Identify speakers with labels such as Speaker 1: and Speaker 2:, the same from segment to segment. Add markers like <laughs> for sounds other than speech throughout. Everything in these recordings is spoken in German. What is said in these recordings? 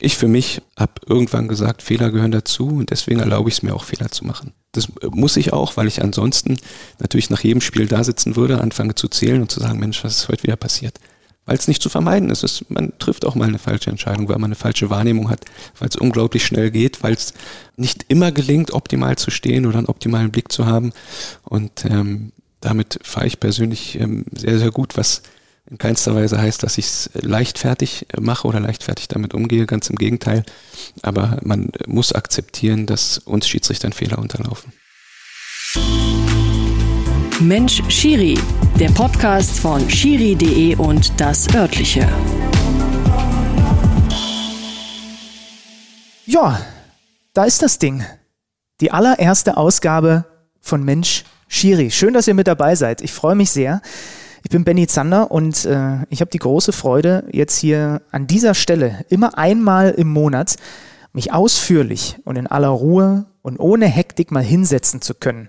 Speaker 1: Ich für mich habe irgendwann gesagt, Fehler gehören dazu und deswegen erlaube ich es mir auch, Fehler zu machen. Das muss ich auch, weil ich ansonsten natürlich nach jedem Spiel da sitzen würde, anfange zu zählen und zu sagen, Mensch, was ist heute wieder passiert? Weil es nicht zu vermeiden ist. Es, man trifft auch mal eine falsche Entscheidung, weil man eine falsche Wahrnehmung hat, weil es unglaublich schnell geht, weil es nicht immer gelingt, optimal zu stehen oder einen optimalen Blick zu haben. Und ähm, damit fahre ich persönlich ähm, sehr, sehr gut, was in keinster Weise heißt, dass ich es leichtfertig mache oder leichtfertig damit umgehe, ganz im Gegenteil. Aber man muss akzeptieren, dass uns Schiedsrichtern Fehler unterlaufen.
Speaker 2: Mensch Schiri, der Podcast von schiri.de und das örtliche.
Speaker 3: Ja, da ist das Ding. Die allererste Ausgabe von Mensch Schiri. Schön, dass ihr mit dabei seid. Ich freue mich sehr. Ich bin Benny Zander und äh, ich habe die große Freude, jetzt hier an dieser Stelle immer einmal im Monat mich ausführlich und in aller Ruhe und ohne Hektik mal hinsetzen zu können.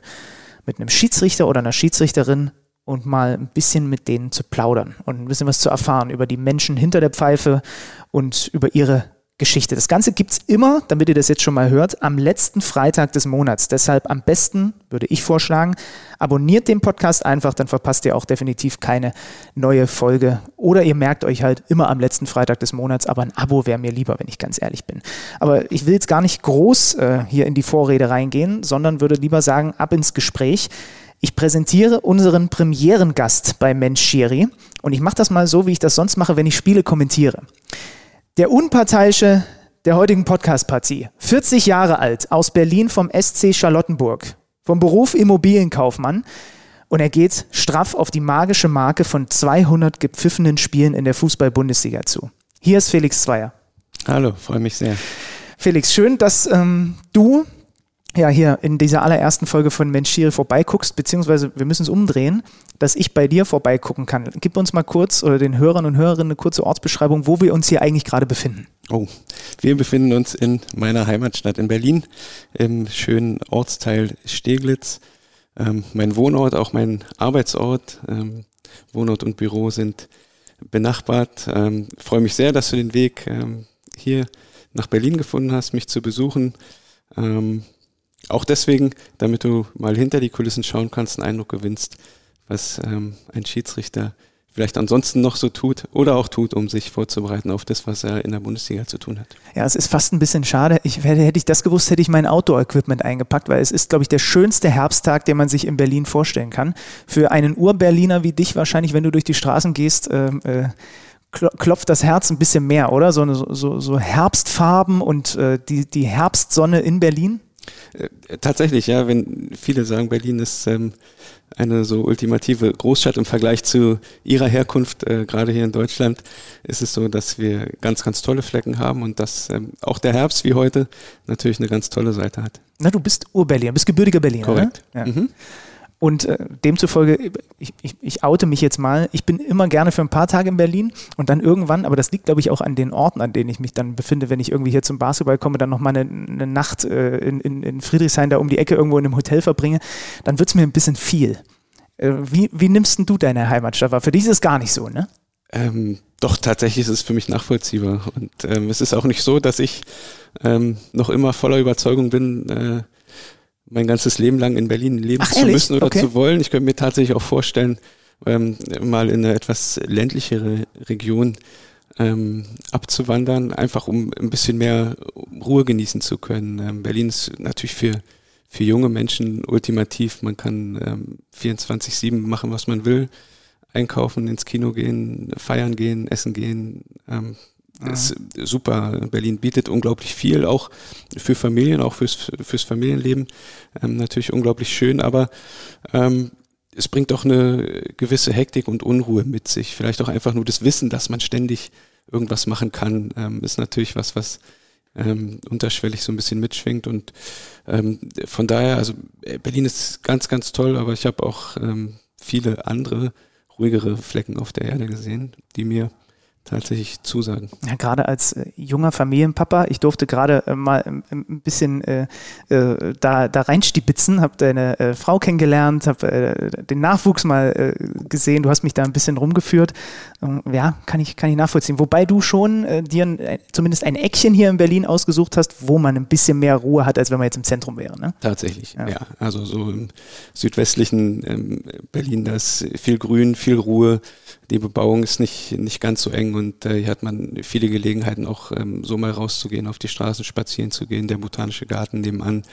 Speaker 3: Mit einem Schiedsrichter oder einer Schiedsrichterin und mal ein bisschen mit denen zu plaudern und ein bisschen was zu erfahren über die Menschen hinter der Pfeife und über ihre Geschichte. Das Ganze gibt es immer, damit ihr das jetzt schon mal hört, am letzten Freitag des Monats. Deshalb am besten, würde ich vorschlagen, abonniert den Podcast einfach, dann verpasst ihr auch definitiv keine neue Folge. Oder ihr merkt euch halt immer am letzten Freitag des Monats, aber ein Abo wäre mir lieber, wenn ich ganz ehrlich bin. Aber ich will jetzt gar nicht groß äh, hier in die Vorrede reingehen, sondern würde lieber sagen, ab ins Gespräch. Ich präsentiere unseren Premierengast bei Mensch Schiri und ich mache das mal so, wie ich das sonst mache, wenn ich Spiele kommentiere. Der Unparteiische der heutigen Podcast-Partie, 40 Jahre alt, aus Berlin vom SC Charlottenburg, vom Beruf Immobilienkaufmann und er geht straff auf die magische Marke von 200 gepfiffenen Spielen in der Fußball-Bundesliga zu. Hier ist Felix Zweier.
Speaker 1: Hallo, freue mich sehr.
Speaker 3: Felix, schön, dass ähm, du ja hier in dieser allerersten Folge von Menschiri vorbeiguckst, beziehungsweise wir müssen es umdrehen, dass ich bei dir vorbeigucken kann. Gib uns mal kurz oder den Hörern und Hörerinnen eine kurze Ortsbeschreibung, wo wir uns hier eigentlich gerade befinden.
Speaker 1: Oh, wir befinden uns in meiner Heimatstadt in Berlin, im schönen Ortsteil Steglitz. Ähm, mein Wohnort, auch mein Arbeitsort, ähm, Wohnort und Büro sind benachbart. Ähm, freue mich sehr, dass du den Weg ähm, hier nach Berlin gefunden hast, mich zu besuchen. Ähm, auch deswegen, damit du mal hinter die Kulissen schauen kannst, einen Eindruck gewinnst, was ähm, ein Schiedsrichter vielleicht ansonsten noch so tut oder auch tut, um sich vorzubereiten auf das, was er in der Bundesliga zu tun hat.
Speaker 3: Ja, es ist fast ein bisschen schade. Ich, hätte, ich das gewusst, hätte ich mein Outdoor-Equipment eingepackt, weil es ist, glaube ich, der schönste Herbsttag, den man sich in Berlin vorstellen kann. Für einen Ur-Berliner wie dich wahrscheinlich, wenn du durch die Straßen gehst, äh, äh, klopft das Herz ein bisschen mehr, oder? So, so, so Herbstfarben und äh, die, die Herbstsonne in Berlin?
Speaker 1: Äh, tatsächlich, ja, wenn viele sagen, Berlin ist ähm, eine so ultimative Großstadt im Vergleich zu ihrer Herkunft, äh, gerade hier in Deutschland, ist es so, dass wir ganz, ganz tolle Flecken haben und dass ähm, auch der Herbst wie heute natürlich eine ganz tolle Seite hat.
Speaker 3: Na, du bist Ur-Berliner, bist gebürtiger Berliner,
Speaker 1: Korrekt.
Speaker 3: Ne? Ja. Mhm. Und äh, demzufolge, ich, ich, ich oute mich jetzt mal, ich bin immer gerne für ein paar Tage in Berlin und dann irgendwann, aber das liegt glaube ich auch an den Orten, an denen ich mich dann befinde, wenn ich irgendwie hier zum Basketball komme, dann nochmal eine, eine Nacht äh, in, in, in Friedrichshain da um die Ecke irgendwo in einem Hotel verbringe, dann wird es mir ein bisschen viel. Äh, wie, wie nimmst du deine Heimatstadt wahr? Für dich ist es gar nicht so, ne?
Speaker 1: Ähm, doch, tatsächlich ist es für mich nachvollziehbar. Und ähm, es ist auch nicht so, dass ich ähm, noch immer voller Überzeugung bin, äh, mein ganzes Leben lang in Berlin leben
Speaker 3: Ach,
Speaker 1: zu müssen oder
Speaker 3: Okay.
Speaker 1: zu wollen. Ich könnte mir tatsächlich auch vorstellen, ähm, mal in eine etwas ländlichere Region ähm, abzuwandern, einfach um ein bisschen mehr Ruhe genießen zu können. Ähm, Berlin ist natürlich für, für junge Menschen ultimativ. Man kann ähm, 24-7 machen, was man will. Einkaufen, ins Kino gehen, feiern gehen, essen gehen. Ähm, ist super. Berlin bietet unglaublich viel, auch für Familien, auch fürs, fürs Familienleben. Ähm, natürlich unglaublich schön, aber ähm, es bringt auch eine gewisse Hektik und Unruhe mit sich. Vielleicht auch einfach nur das Wissen, dass man ständig irgendwas machen kann, ähm, ist natürlich was, was ähm, unterschwellig so ein bisschen mitschwingt. Und ähm, von daher, also äh, Berlin ist ganz, ganz toll, aber ich habe auch ähm, viele andere ruhigere Flecken auf der Erde gesehen, die mir tatsächlich zusagen.
Speaker 3: Ja, gerade als äh, junger Familienpapa, ich durfte gerade äh, mal ähm, ähm, ein bisschen äh, äh, da, da reinstibitzen, habe deine äh, Frau kennengelernt, habe äh, den Nachwuchs mal gesehen, du hast mich da ein bisschen rumgeführt. Ähm, ja, kann ich, kann ich nachvollziehen. Wobei du schon dir ein, zumindest ein Eckchen hier in Berlin ausgesucht hast, wo man ein bisschen mehr Ruhe hat, als wenn man jetzt im Zentrum wäre. Ne?
Speaker 1: Tatsächlich, ja. ja. Also so im südwestlichen ähm, Berlin, da ist viel Grün, viel Ruhe die Bebauung ist nicht, nicht ganz so eng und äh, hier hat man viele Gelegenheiten, auch ähm, so mal rauszugehen, auf die Straßen spazieren zu gehen. Der Botanische Garten nebenan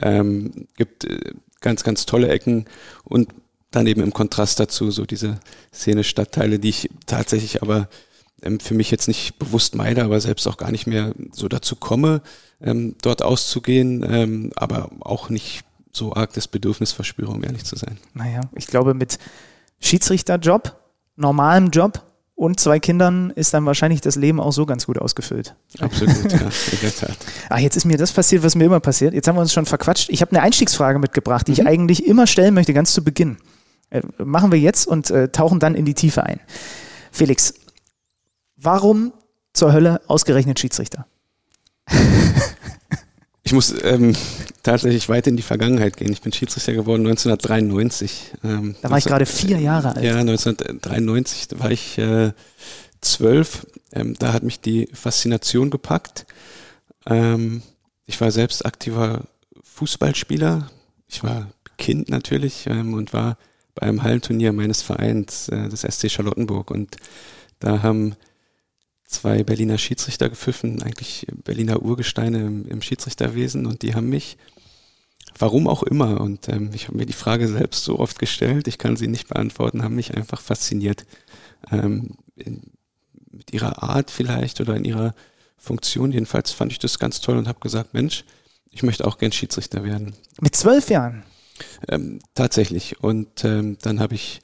Speaker 1: ähm, gibt äh, ganz, ganz tolle Ecken und dann eben im Kontrast dazu so diese Szene-Stadtteile, die ich tatsächlich aber ähm, für mich jetzt nicht bewusst meide, aber selbst auch gar nicht mehr so dazu komme, ähm, dort auszugehen, ähm, aber auch nicht so arg das Bedürfnis verspüre, um ehrlich zu sein.
Speaker 3: Naja, ich glaube, mit Schiedsrichterjob normalem Job und zwei Kindern ist dann wahrscheinlich das Leben auch so ganz gut ausgefüllt.
Speaker 1: Absolut, ja, in der Tat.
Speaker 3: Ach, <laughs> jetzt ist mir das passiert, was mir immer passiert. Jetzt haben wir uns schon verquatscht. Ich habe eine Einstiegsfrage mitgebracht, die mhm. ich eigentlich immer stellen möchte, ganz zu Beginn. Äh, machen wir jetzt und äh, tauchen dann in die Tiefe ein. Felix, warum zur Hölle ausgerechnet Schiedsrichter? <laughs>
Speaker 1: Ich muss ähm, tatsächlich weit in die Vergangenheit gehen. Ich bin Schiedsrichter geworden 1993.
Speaker 3: Ähm, da war 19, ich gerade vier Jahre alt.
Speaker 1: Ja, 1993 war ich äh, zwölf. Ähm, da hat mich die Faszination gepackt. Ähm, ich war selbst aktiver Fußballspieler. Ich war Kind natürlich ähm, und war bei einem Hallenturnier meines Vereins, äh, des SC Charlottenburg. Und da haben zwei Berliner Schiedsrichter gepfiffen, eigentlich Berliner Urgesteine im, im Schiedsrichterwesen und die haben mich, warum auch immer, und ähm, ich habe mir die Frage selbst so oft gestellt, ich kann sie nicht beantworten, haben mich einfach fasziniert. Ähm, in, mit ihrer Art vielleicht oder in ihrer Funktion. Jedenfalls fand ich das ganz toll und habe gesagt, Mensch, ich möchte auch gern Schiedsrichter werden.
Speaker 3: Mit zwölf Jahren?
Speaker 1: Ähm, tatsächlich. Und ähm, dann habe ich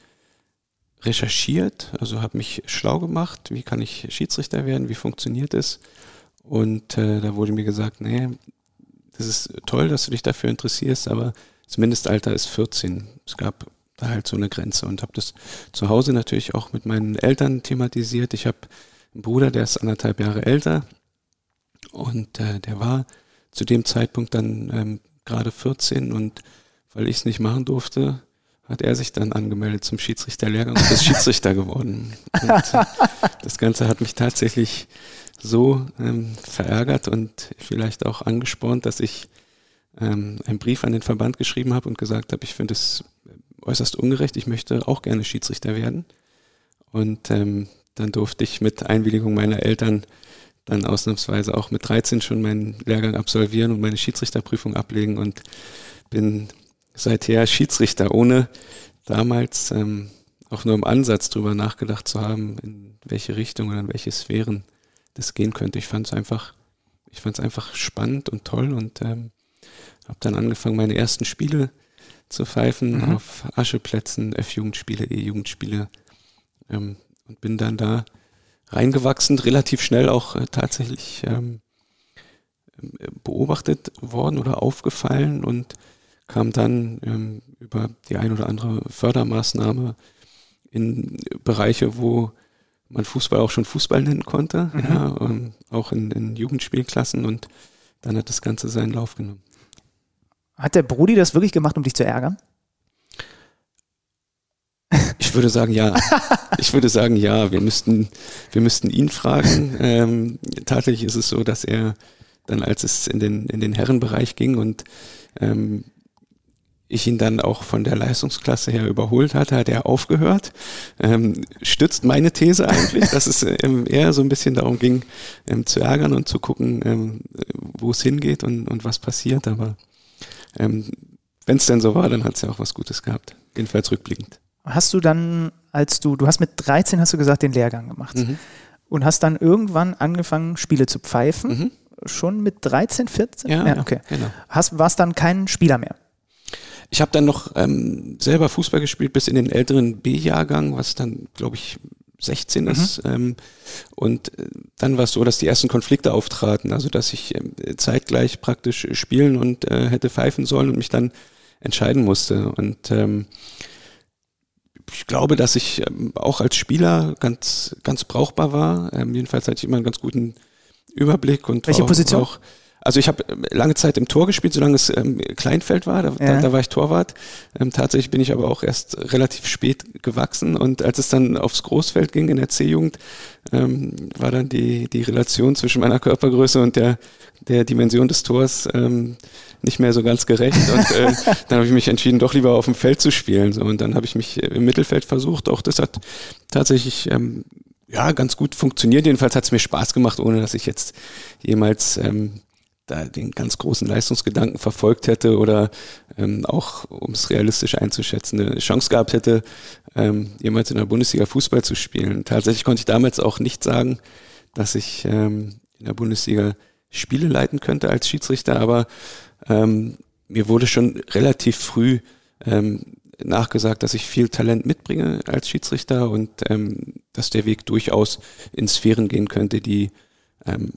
Speaker 1: recherchiert, also habe mich schlau gemacht, wie kann ich Schiedsrichter werden, wie funktioniert es. Und äh, da wurde mir gesagt, nee, das ist toll, dass du dich dafür interessierst, aber das Mindestalter ist 14. Es gab da halt so eine Grenze und habe das zu Hause natürlich auch mit meinen Eltern thematisiert. Ich habe einen Bruder, der ist anderthalb Jahre älter und äh, der war zu dem Zeitpunkt dann ähm, gerade 14 und weil ich es nicht machen durfte, hat er sich dann angemeldet zum Schiedsrichterlehrgang und ist <laughs> Schiedsrichter geworden. Und äh, das Ganze hat mich tatsächlich so ähm, verärgert und vielleicht auch angespornt, dass ich ähm, einen Brief an den Verband geschrieben habe und gesagt habe, ich finde es äußerst ungerecht, ich möchte auch gerne Schiedsrichter werden. Und ähm, dann durfte ich mit Einwilligung meiner Eltern dann ausnahmsweise auch mit 13 schon meinen Lehrgang absolvieren und meine Schiedsrichterprüfung ablegen und bin seither Schiedsrichter, ohne damals ähm, auch nur im Ansatz drüber nachgedacht zu haben, in welche Richtung oder in welche Sphären das gehen könnte. Ich fand es einfach, ich fand es einfach spannend und toll und ähm, habe dann angefangen, meine ersten Spiele zu pfeifen mhm. auf Ascheplätzen, F-Jugendspiele, E-Jugendspiele ähm, und bin dann da reingewachsen, relativ schnell auch äh, tatsächlich ähm, beobachtet worden oder aufgefallen und kam dann ähm, über die ein oder andere Fördermaßnahme in Bereiche, wo man Fußball auch schon Fußball nennen konnte, mhm. ja, ähm, auch in, in Jugendspielklassen und dann hat das Ganze seinen Lauf genommen.
Speaker 3: Hat der Brudi das wirklich gemacht, um dich zu ärgern?
Speaker 1: Ich würde sagen, ja. Ich würde sagen, ja. Wir müssten, wir müssten ihn fragen. Ähm, tatsächlich ist es so, dass er dann, als es in den, in den Herrenbereich ging und ähm, ich ihn dann auch von der Leistungsklasse her überholt hatte, hat er aufgehört. Ähm, stützt meine These eigentlich, dass es ähm, eher so ein bisschen darum ging, ähm, zu ärgern und zu gucken, ähm, wo es hingeht und, und was passiert. Aber ähm, wenn es denn so war, dann hat es ja auch was Gutes gehabt. Jedenfalls rückblickend.
Speaker 3: Hast du dann, als du, du hast mit 13, hast du gesagt, den Lehrgang gemacht mhm. und hast dann irgendwann angefangen, Spiele zu pfeifen. Mhm. Schon mit 13, 14?
Speaker 1: Ja, ja okay. Genau.
Speaker 3: Hast, warst dann kein Spieler mehr?
Speaker 1: Ich habe dann noch ähm, selber Fußball gespielt bis in den älteren B-Jahrgang, was dann, glaube ich, 16 ist. Mhm. Ähm, und äh, dann war es so, dass die ersten Konflikte auftraten, also dass ich äh, zeitgleich praktisch spielen und äh, hätte pfeifen sollen und mich dann entscheiden musste. Und ähm, ich glaube, dass ich ähm, auch als Spieler ganz, ganz brauchbar war. Ähm, jedenfalls hatte ich immer einen ganz guten Überblick und
Speaker 3: Welche
Speaker 1: auch,
Speaker 3: Position?
Speaker 1: Auch, also ich habe lange Zeit im Tor gespielt, solange es ähm, Kleinfeld war, da, ja. da, da, war ich Torwart. Ähm, tatsächlich bin ich aber auch erst relativ spät gewachsen und als es dann aufs Großfeld ging in der C-Jugend, ähm, war dann die, die Relation zwischen meiner Körpergröße und der, der Dimension des Tors ähm, nicht mehr so ganz gerecht. Und äh, <laughs> dann habe ich mich entschieden, doch lieber auf dem Feld zu spielen. So, und dann habe ich mich im Mittelfeld versucht. Auch das hat tatsächlich ähm, ja ganz gut funktioniert. Jedenfalls hat es mir Spaß gemacht, ohne dass ich jetzt jemals ähm, da den ganz großen Leistungsgedanken verfolgt hätte oder ähm, auch, um es realistisch einzuschätzen, eine Chance gehabt hätte, ähm, jemals in der Bundesliga Fußball zu spielen. Tatsächlich konnte ich damals auch nicht sagen, dass ich ähm, in der Bundesliga Spiele leiten könnte als Schiedsrichter, aber ähm, mir wurde schon relativ früh ähm, nachgesagt, dass ich viel Talent mitbringe als Schiedsrichter und ähm, dass der Weg durchaus in Sphären gehen könnte, die ähm,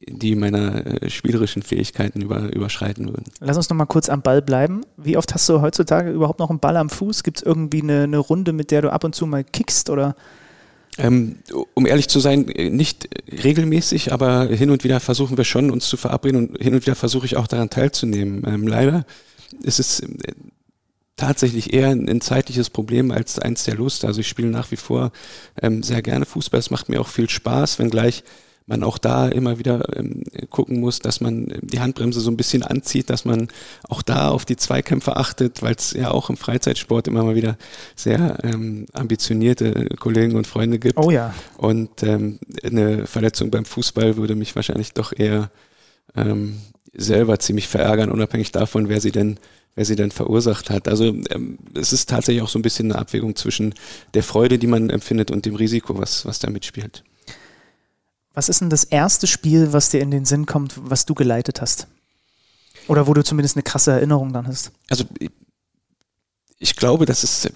Speaker 1: die meiner äh, spielerischen Fähigkeiten über, überschreiten würden.
Speaker 3: Lass uns noch mal kurz am Ball bleiben. Wie oft hast du heutzutage überhaupt noch einen Ball am Fuß? Gibt es irgendwie eine, eine Runde, mit der du ab und zu mal kickst oder?
Speaker 1: Ähm, um ehrlich zu sein, nicht regelmäßig, aber hin und wieder versuchen wir schon, uns zu verabreden und hin und wieder versuche ich auch daran teilzunehmen. Ähm, leider ist es äh, tatsächlich eher ein, ein, zeitliches Problem als eins der Lust. Also ich spiele nach wie vor ähm, sehr gerne Fußball. Es macht mir auch viel Spaß, wenngleich man auch da immer wieder ähm, gucken muss, dass man die Handbremse so ein bisschen anzieht, dass man auch da auf die Zweikämpfe achtet, weil es ja auch im Freizeitsport immer mal wieder sehr ähm, ambitionierte Kollegen und Freunde gibt.
Speaker 3: Oh ja.
Speaker 1: Und ähm, eine Verletzung beim Fußball würde mich wahrscheinlich doch eher ähm, selber ziemlich verärgern, unabhängig davon, wer sie denn wer sie denn verursacht hat. Also ähm, es ist tatsächlich auch so ein bisschen eine Abwägung zwischen der Freude, die man empfindet, und dem Risiko, was, was da mitspielt.
Speaker 3: Was ist denn das erste Spiel, was dir in den Sinn kommt, was du geleitet hast? Oder wo du zumindest eine krasse Erinnerung dann hast?
Speaker 1: Also ich glaube, dass es äh,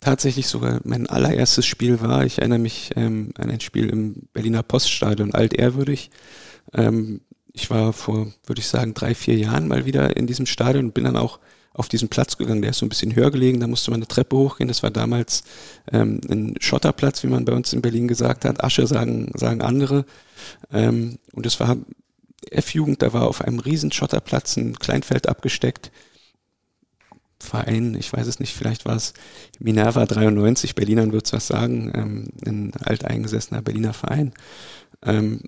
Speaker 1: tatsächlich sogar mein allererstes Spiel war. Ich erinnere mich ähm, an ein Spiel im Berliner Poststadion, altehrwürdig. Ähm, ich war vor, würde ich sagen, drei, vier Jahren mal wieder in diesem Stadion und bin dann auch auf diesen Platz gegangen. Der ist so ein bisschen höher gelegen, da musste man eine Treppe hochgehen. Das war damals ähm, ein Schotterplatz, wie man bei uns in Berlin gesagt hat. Asche sagen, sagen andere. Ähm, und es war F-Jugend, da war auf einem riesen Schotterplatz ein Kleinfeld abgesteckt. Verein, ich weiß es nicht, vielleicht war es Minerva 93, Berlinern wird es was sagen, ähm, ein alteingesessener Berliner Verein. Ähm,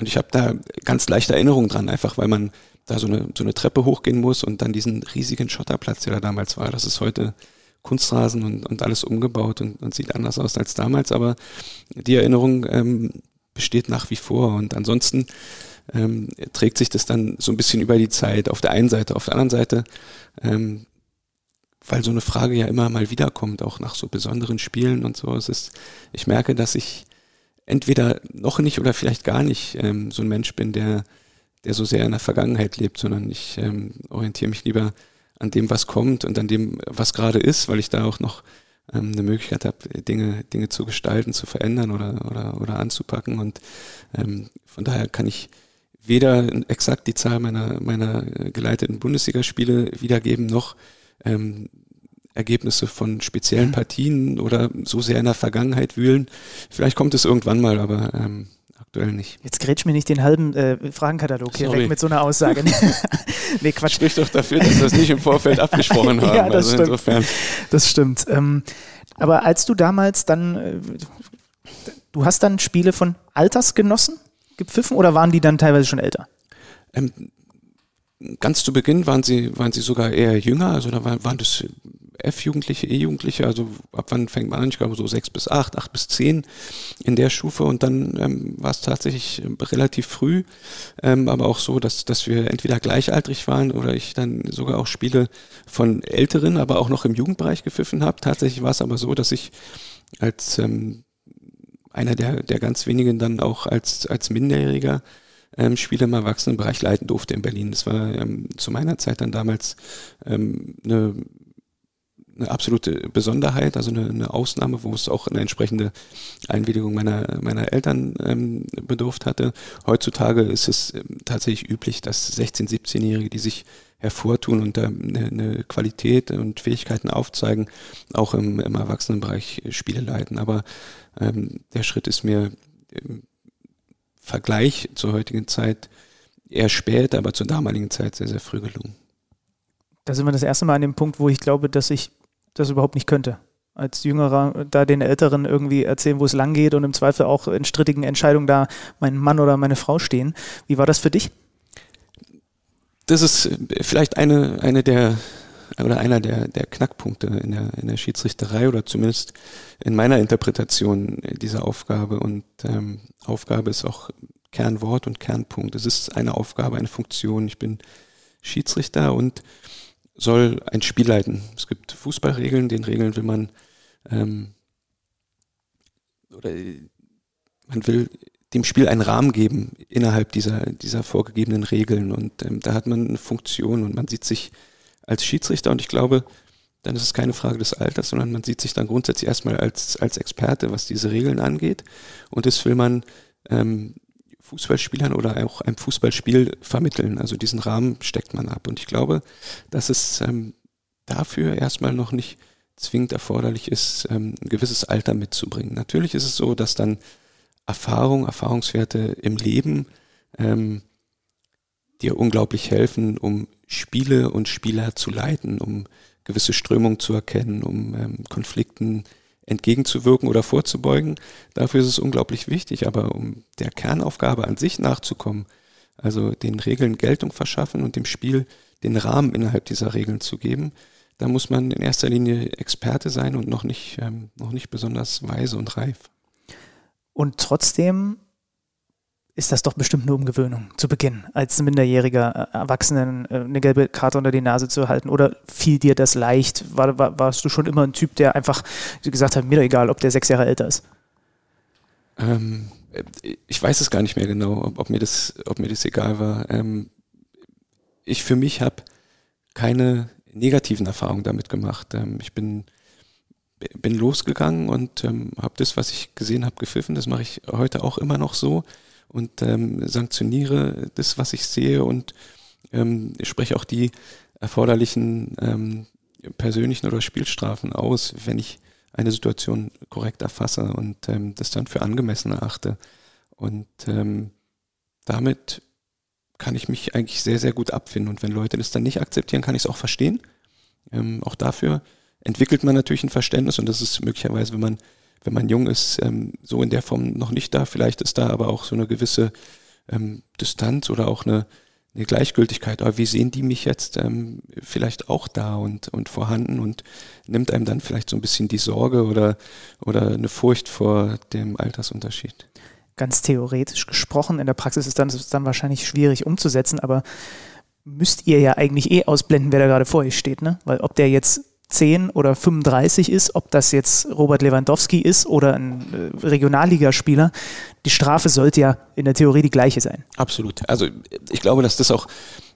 Speaker 1: und ich habe da ganz leichte Erinnerungen dran, einfach weil man da so eine, so eine Treppe hochgehen muss und dann diesen riesigen Schotterplatz, der da damals war. Das ist heute Kunstrasen und, und alles umgebaut und, und sieht anders aus als damals, aber die Erinnerung ähm, besteht nach wie vor. Und ansonsten ähm, trägt sich das dann so ein bisschen über die Zeit auf der einen Seite, auf der anderen Seite, ähm, weil so eine Frage ja immer mal wiederkommt, auch nach so besonderen Spielen und so. Es ist, ich merke, dass ich entweder noch nicht oder vielleicht gar nicht ähm, so ein Mensch bin, der der so sehr in der Vergangenheit lebt, sondern ich ähm, orientiere mich lieber an dem, was kommt und an dem, was gerade ist, weil ich da auch noch ähm, eine Möglichkeit habe, Dinge, Dinge zu gestalten, zu verändern oder, oder, oder anzupacken. Und ähm, von daher kann ich weder exakt die Zahl meiner, meiner geleiteten Bundesligaspiele wiedergeben, noch ähm, Ergebnisse von speziellen mhm. Partien oder so sehr in der Vergangenheit wühlen. Vielleicht kommt es irgendwann mal, aber ähm, aktuell nicht.
Speaker 3: Jetzt grätsch mir nicht den halben äh, Fragenkatalog hier Sorry. weg mit so einer Aussage. <laughs> <laughs>
Speaker 1: nee, Quatsch. Spricht doch dafür, dass wir es nicht im Vorfeld <laughs> abgesprochen haben.
Speaker 3: ja, das also stimmt. Insofern. Das stimmt. Ähm, aber als du damals dann, äh, du hast dann Spiele von Altersgenossen gepfiffen oder waren die dann teilweise schon älter?
Speaker 1: Ähm, ganz zu Beginn waren sie, waren sie sogar eher jünger, also da waren, waren das F-Jugendliche, E-Jugendliche, also ab wann fängt man an? Ich glaube so sechs bis acht, acht bis zehn in der Stufe und dann ähm, war es tatsächlich relativ früh, ähm, aber auch so, dass, dass wir entweder gleichaltrig waren oder ich dann sogar auch Spiele von Älteren, aber auch noch im Jugendbereich gepfiffen habe. Tatsächlich war es aber so, dass ich als ähm, einer der, der ganz wenigen dann auch als, als Minderjähriger ähm, Spiele im Erwachsenenbereich leiten durfte in Berlin. Das war ähm, zu meiner Zeit dann damals ähm, eine eine absolute Besonderheit, also eine, eine, Ausnahme, wo es auch eine entsprechende Einwilligung meiner, meiner Eltern ähm, bedurft hatte. Heutzutage ist es ähm, tatsächlich üblich, dass 16-, 17-Jährige, die sich hervortun und da eine, eine Qualität und Fähigkeiten aufzeigen, auch im, im Erwachsenenbereich Spiele leiten. Aber ähm, der Schritt ist mir im Vergleich zur heutigen Zeit eher spät, aber zur damaligen Zeit sehr, sehr früh gelungen.
Speaker 3: Da sind wir das erste Mal an dem Punkt, wo ich glaube, dass ich das überhaupt nicht könnte. Als Jüngerer da den Älteren irgendwie erzählen, wo es lang geht und im Zweifel auch in strittigen Entscheidungen da mein Mann oder meine Frau stehen. Wie war das für dich?
Speaker 1: Das ist vielleicht eine, eine der oder einer der, der Knackpunkte in der, in der Schiedsrichterei oder zumindest in meiner Interpretation dieser Aufgabe. Und ähm, Aufgabe ist auch Kernwort und Kernpunkt. Es ist eine Aufgabe, eine Funktion. Ich bin Schiedsrichter und soll ein Spiel leiten. Es gibt Fußballregeln, den Regeln will man ähm, oder man will dem Spiel einen Rahmen geben innerhalb dieser, dieser vorgegebenen Regeln. Und ähm, da hat man eine Funktion und man sieht sich als Schiedsrichter. Und ich glaube, dann ist es keine Frage des Alters, sondern man sieht sich dann grundsätzlich erstmal als, als Experte, was diese Regeln angeht. Und das will man ähm, Fußballspielern oder auch einem Fußballspiel vermitteln. Also diesen Rahmen steckt man ab. Und ich glaube, dass es ähm, dafür erstmal noch nicht zwingend erforderlich ist, ähm, ein gewisses Alter mitzubringen. Natürlich ist es so, dass dann Erfahrung, Erfahrungswerte im Leben ähm, dir unglaublich helfen, um Spiele und Spieler zu leiten, um gewisse Strömungen zu erkennen, um ähm, Konflikten entgegenzuwirken oder vorzubeugen. Dafür ist es unglaublich wichtig, aber um der Kernaufgabe an sich nachzukommen, also den Regeln Geltung verschaffen und dem Spiel den Rahmen innerhalb dieser Regeln zu geben, da muss man in erster Linie Experte sein und noch nicht, ähm, noch nicht besonders weise und reif.
Speaker 3: Und trotzdem ist das doch bestimmt eine Umgewöhnung zu Beginn, als minderjähriger äh, Erwachsenen äh, eine gelbe Karte unter die Nase zu halten? Oder fiel dir das leicht? War, war, warst du schon immer ein Typ, der einfach gesagt hat, mir doch egal, ob der sechs Jahre älter ist?
Speaker 1: Ähm, ich weiß es gar nicht mehr genau, ob, ob, mir, das, ob mir das egal war. Ähm, ich für mich habe keine negativen Erfahrungen damit gemacht. Ähm, ich bin bin losgegangen und ähm, habe das, was ich gesehen habe, gepfiffen. Das mache ich heute auch immer noch so und ähm, sanktioniere das, was ich sehe und ähm, spreche auch die erforderlichen ähm, persönlichen oder Spielstrafen aus, wenn ich eine Situation korrekt erfasse und ähm, das dann für angemessen erachte. Und ähm, damit kann ich mich eigentlich sehr, sehr gut abfinden. Und wenn Leute das dann nicht akzeptieren, kann ich es auch verstehen. Ähm, auch dafür entwickelt man natürlich ein Verständnis und das ist möglicherweise, wenn man wenn man jung ist, ähm, so in der Form noch nicht da. Vielleicht ist da aber auch so eine gewisse ähm, Distanz oder auch eine, eine Gleichgültigkeit. Aber wie sehen die mich jetzt ähm, vielleicht auch da und, und vorhanden und nimmt einem dann vielleicht so ein bisschen die Sorge oder, oder eine Furcht vor dem Altersunterschied?
Speaker 3: Ganz theoretisch gesprochen, in der Praxis ist dann, dann wahrscheinlich schwierig umzusetzen, aber müsst ihr ja eigentlich eh ausblenden, wer da gerade vor euch steht, ne? Weil ob der jetzt 10 oder 35 ist, ob das jetzt Robert Lewandowski ist oder ein äh, Regionalligaspieler, die Strafe sollte ja in der Theorie die gleiche sein.
Speaker 1: Absolut. Also ich glaube, dass das auch,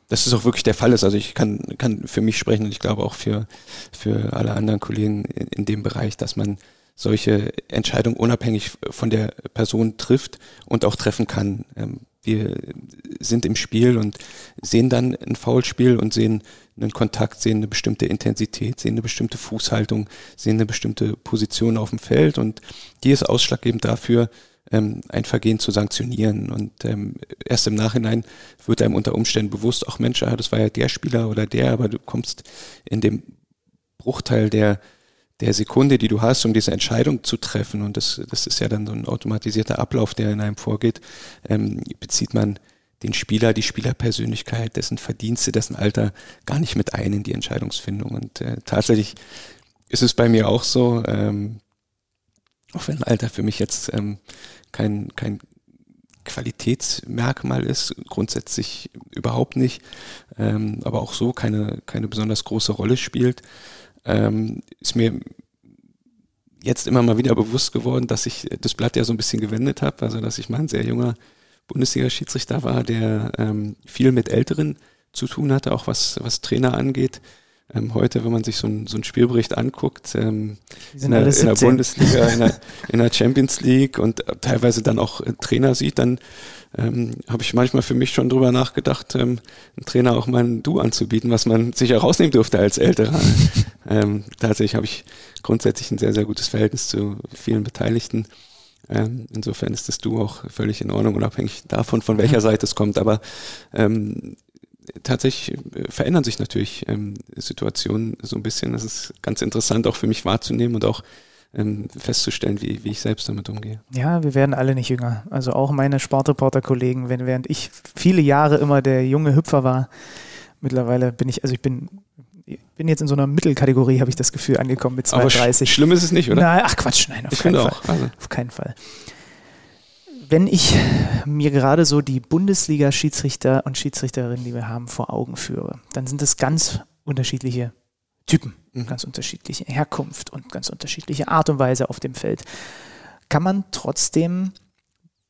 Speaker 1: dass das auch wirklich der Fall ist. Also ich kann, kann für mich sprechen und ich glaube auch für, für alle anderen Kollegen in, in dem Bereich, dass man solche Entscheidungen unabhängig von der Person trifft und auch treffen kann. Wir sind im Spiel und sehen dann ein Foulspiel und sehen einen Kontakt, sehen eine bestimmte Intensität, sehen eine bestimmte Fußhaltung, sehen eine bestimmte Position auf dem Feld und die ist ausschlaggebend dafür, ähm, ein Vergehen zu sanktionieren. Und ähm, erst im Nachhinein wird einem unter Umständen bewusst, ach Mensch, das war ja der Spieler oder der, aber du kommst in dem Bruchteil der der Sekunde, die du hast, um diese Entscheidung zu treffen, und das, das ist ja dann so ein automatisierter Ablauf, der in einem vorgeht, ähm, bezieht man den Spieler, die Spielerpersönlichkeit, dessen Verdienste, dessen Alter gar nicht mit ein in die Entscheidungsfindung. Und äh, tatsächlich ist es bei mir auch so, ähm, auch wenn Alter für mich jetzt ähm, kein, kein Qualitätsmerkmal ist, grundsätzlich überhaupt nicht, ähm, aber auch so keine, keine besonders große Rolle spielt, ähm, ist mir jetzt immer mal wieder bewusst geworden, dass ich das Blatt ja so ein bisschen gewendet habe, also dass ich mal ein sehr junger Bundesliga-Schiedsrichter war, der ähm, viel mit Älteren zu tun hatte, auch was, was Trainer angeht. Ähm, heute, wenn man sich so, ein, so einen Spielbericht anguckt, ähm, in, der, in, der, Bundesliga, in der, in der, Champions League und teilweise dann auch äh, Trainer sieht, dann ähm, habe ich manchmal für mich schon drüber nachgedacht, ähm, einen Trainer auch mal ein Du anzubieten, was man sich auch rausnehmen dürfte als Älterer. <laughs> ähm, tatsächlich habe ich grundsätzlich ein sehr, sehr gutes Verhältnis zu vielen Beteiligten. Ähm, insofern ist das Du auch völlig in Ordnung, unabhängig davon, von welcher Seite es kommt. Aber ähm, tatsächlich äh, verändern sich natürlich ähm, Situationen so ein bisschen. Das ist ganz interessant auch für mich wahrzunehmen und auch ähm, festzustellen, wie, wie ich selbst damit umgehe.
Speaker 3: Ja, wir werden alle nicht jünger. Also auch meine Sportreporter-Kollegen, während ich viele Jahre immer der junge Hüpfer war, mittlerweile bin ich, also ich bin bin jetzt in so einer Mittelkategorie, habe ich das Gefühl, angekommen mit 32.
Speaker 1: Aber schlimm ist es nicht, oder?
Speaker 3: Nein, ach Quatsch, nein, auf ich keinen Fall. Auch, also. Auf keinen Fall wenn ich mir gerade so die Bundesliga-Schiedsrichter und Schiedsrichterinnen, die wir haben, vor Augen führe, dann sind es ganz unterschiedliche Typen, mhm. ganz unterschiedliche Herkunft und ganz unterschiedliche Art und Weise auf dem Feld. Kann man trotzdem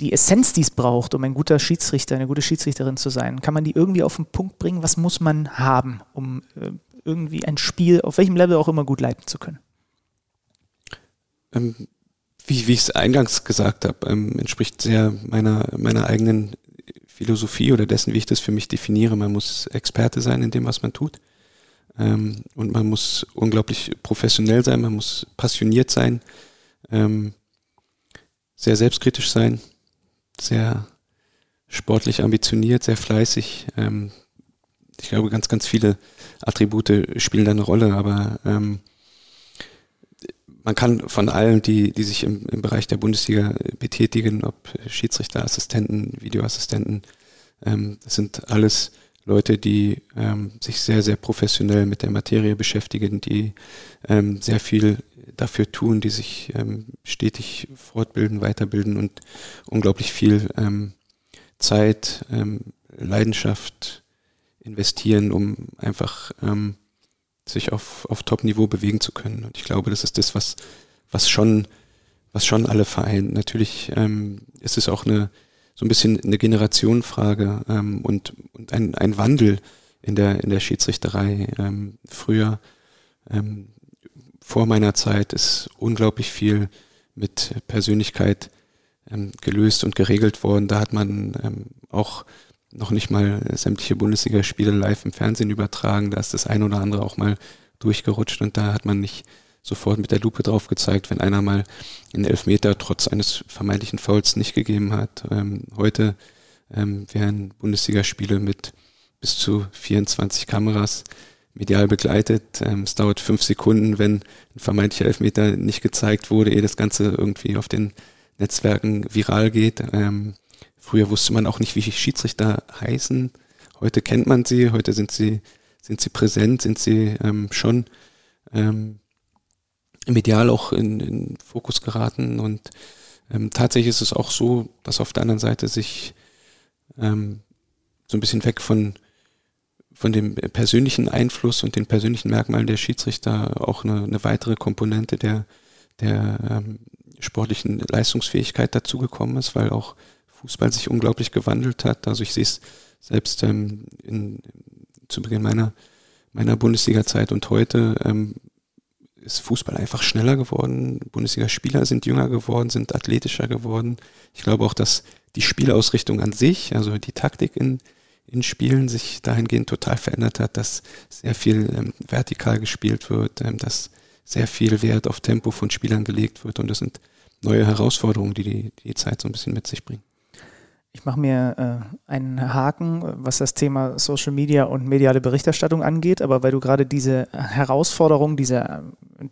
Speaker 3: die Essenz, die es braucht, um ein guter Schiedsrichter, eine gute Schiedsrichterin zu sein, kann man die irgendwie auf den Punkt bringen? Was muss man haben, um äh, irgendwie ein Spiel, auf welchem Level auch immer, gut leiten zu können?
Speaker 1: Ähm, wie, wie ich es eingangs gesagt habe, ähm, entspricht sehr meiner, meiner eigenen Philosophie oder dessen, wie ich das für mich definiere. Man muss Experte sein in dem, was man tut. Ähm, und man muss unglaublich professionell sein, man muss passioniert sein, ähm, sehr selbstkritisch sein, sehr sportlich ambitioniert, sehr fleißig. Ähm, ich glaube, ganz, ganz viele Attribute spielen da eine Rolle, aber ähm, man kann von allen, die, die sich im, im Bereich der Bundesliga betätigen, ob Schiedsrichterassistenten, Videoassistenten, ähm, das sind alles Leute, die ähm, sich sehr, sehr professionell mit der Materie beschäftigen, die ähm, sehr viel dafür tun, die sich ähm, stetig fortbilden, weiterbilden und unglaublich viel ähm, Zeit, ähm, Leidenschaft investieren, um einfach ähm, sich auf, auf Top-Niveau bewegen zu können. Und ich glaube, das ist das, was, was schon, was schon alle vereint. Natürlich ähm, ist es auch eine, so ein bisschen eine Generationenfrage ähm, und, und ein, ein Wandel in der, in der Schiedsrichterei. Ähm, früher, ähm, vor meiner Zeit, ist unglaublich viel mit Persönlichkeit ähm, gelöst und geregelt worden. Da hat man ähm, auch noch nicht mal sämtliche Bundesligaspiele live im Fernsehen übertragen. Da ist das ein oder andere auch mal durchgerutscht und da hat man nicht sofort mit der Lupe drauf gezeigt, wenn einer mal einen Elfmeter trotz eines vermeintlichen Fouls nicht gegeben hat. Ähm, heute ähm, werden Bundesligaspiele mit bis zu 24 Kameras medial begleitet. Ähm, es dauert fünf Sekunden, wenn ein vermeintlicher Elfmeter nicht gezeigt wurde, ehe das Ganze irgendwie auf den Netzwerken viral geht. Ähm, Früher wusste man auch nicht, wie Schiedsrichter heißen. Heute kennt man sie, heute sind sie, sind sie präsent, sind sie ähm, schon ähm, medial auch in, in Fokus geraten. Und ähm, tatsächlich ist es auch so, dass auf der anderen Seite sich ähm, so ein bisschen weg von, von dem persönlichen Einfluss und den persönlichen Merkmalen der Schiedsrichter auch eine, eine weitere Komponente der, der ähm, sportlichen Leistungsfähigkeit dazugekommen ist, weil auch Fußball sich unglaublich gewandelt hat. Also ich sehe es selbst ähm, in, zu Beginn meiner, meiner Bundesliga-Zeit und heute ähm, ist Fußball einfach schneller geworden. Bundesliga-Spieler sind jünger geworden, sind athletischer geworden. Ich glaube auch, dass die Spielausrichtung an sich, also die Taktik in, in Spielen sich dahingehend total verändert hat, dass sehr viel ähm, vertikal gespielt wird, ähm, dass sehr viel Wert auf Tempo von Spielern gelegt wird und das sind neue Herausforderungen, die die, die Zeit so ein bisschen mit sich bringt.
Speaker 3: Ich mache mir äh, einen Haken, was das Thema Social Media und mediale Berichterstattung angeht, aber weil du gerade diese Herausforderungen, diese,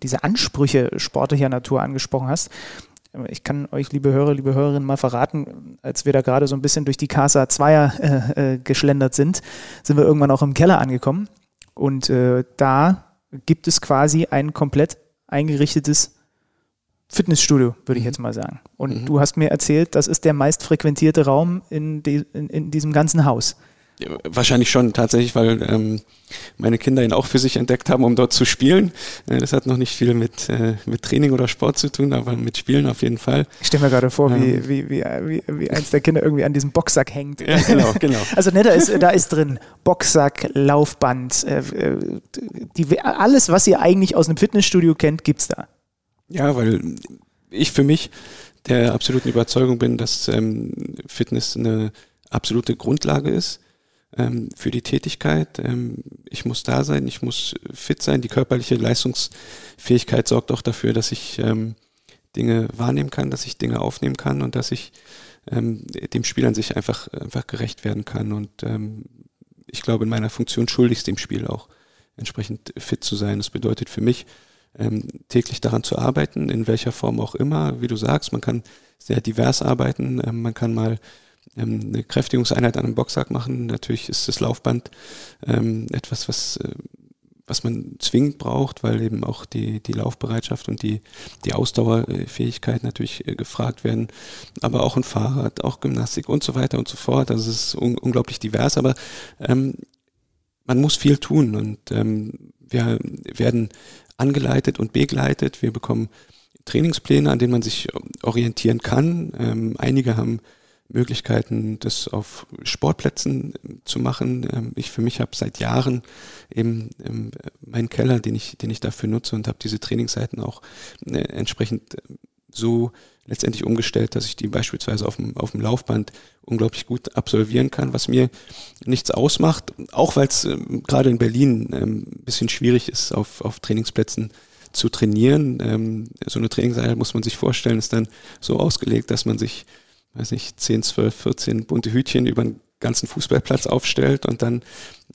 Speaker 3: diese Ansprüche sportlicher Natur angesprochen hast, ich kann euch, liebe Hörer, liebe Hörerinnen, mal verraten, als wir da gerade so ein bisschen durch die Casa Zweier äh, äh, geschlendert sind, sind wir irgendwann auch im Keller angekommen. Und äh, da gibt es quasi ein komplett eingerichtetes Fitnessstudio, würde ich mhm. jetzt mal sagen. Und mhm. du hast mir erzählt, das ist der meist frequentierte Raum in, die, in, in, diesem ganzen Haus.
Speaker 1: Wahrscheinlich schon tatsächlich, weil ähm, meine Kinder ihn auch für sich entdeckt haben, um dort zu spielen. Äh, das hat noch nicht viel mit, äh, mit Training oder Sport zu tun, aber mit Spielen auf jeden Fall.
Speaker 3: Ich stelle mir gerade vor, ähm, wie, wie, wie, wie, eins der Kinder irgendwie an diesem Boxsack hängt.
Speaker 1: Ja, genau, genau. <laughs>
Speaker 3: Also ne, da ist, da ist drin Boxsack, Laufband, äh, äh die, alles, was ihr eigentlich aus einem Fitnessstudio kennt, gibt's da.
Speaker 1: Ja, weil ich für mich der absoluten Überzeugung bin, dass ähm, Fitness eine absolute Grundlage ist ähm, für die Tätigkeit. Ähm, ich muss da sein, ich muss fit sein. Die körperliche Leistungsfähigkeit sorgt auch dafür, dass ich ähm, Dinge wahrnehmen kann, dass ich Dinge aufnehmen kann und dass ich ähm, dem Spiel an sich einfach, einfach gerecht werden kann. Und ähm, ich glaube, in meiner Funktion schuldig es dem Spiel auch entsprechend fit zu sein. Das bedeutet für mich, ähm, täglich daran zu arbeiten, in welcher Form auch immer. Wie du sagst, man kann sehr divers arbeiten. Ähm, man kann mal ähm, eine Kräftigungseinheit an einem Boxsack machen. Natürlich ist das Laufband ähm, etwas, was, äh, was man zwingend braucht, weil eben auch die, die Laufbereitschaft und die, die Ausdauerfähigkeit natürlich äh, gefragt werden. Aber auch ein Fahrrad, auch Gymnastik und so weiter und so fort. Also es ist un unglaublich divers, aber ähm, man muss viel tun und ähm, wir werden angeleitet und begleitet. Wir bekommen Trainingspläne, an denen man sich orientieren kann. Ähm, einige haben Möglichkeiten, das auf Sportplätzen zu machen. Ähm, ich für mich habe seit Jahren eben ähm, meinen Keller, den ich, den ich dafür nutze und habe diese Trainingsseiten auch äh, entsprechend so letztendlich umgestellt, dass ich die beispielsweise auf dem, auf dem Laufband unglaublich gut absolvieren kann, was mir nichts ausmacht, auch weil es ähm, gerade in Berlin ähm, ein bisschen schwierig ist, auf, auf Trainingsplätzen zu trainieren. Ähm, so eine Trainingseinheit muss man sich vorstellen, ist dann so ausgelegt, dass man sich weiß nicht, 10, 12, 14 bunte Hütchen über den ganzen Fußballplatz aufstellt und dann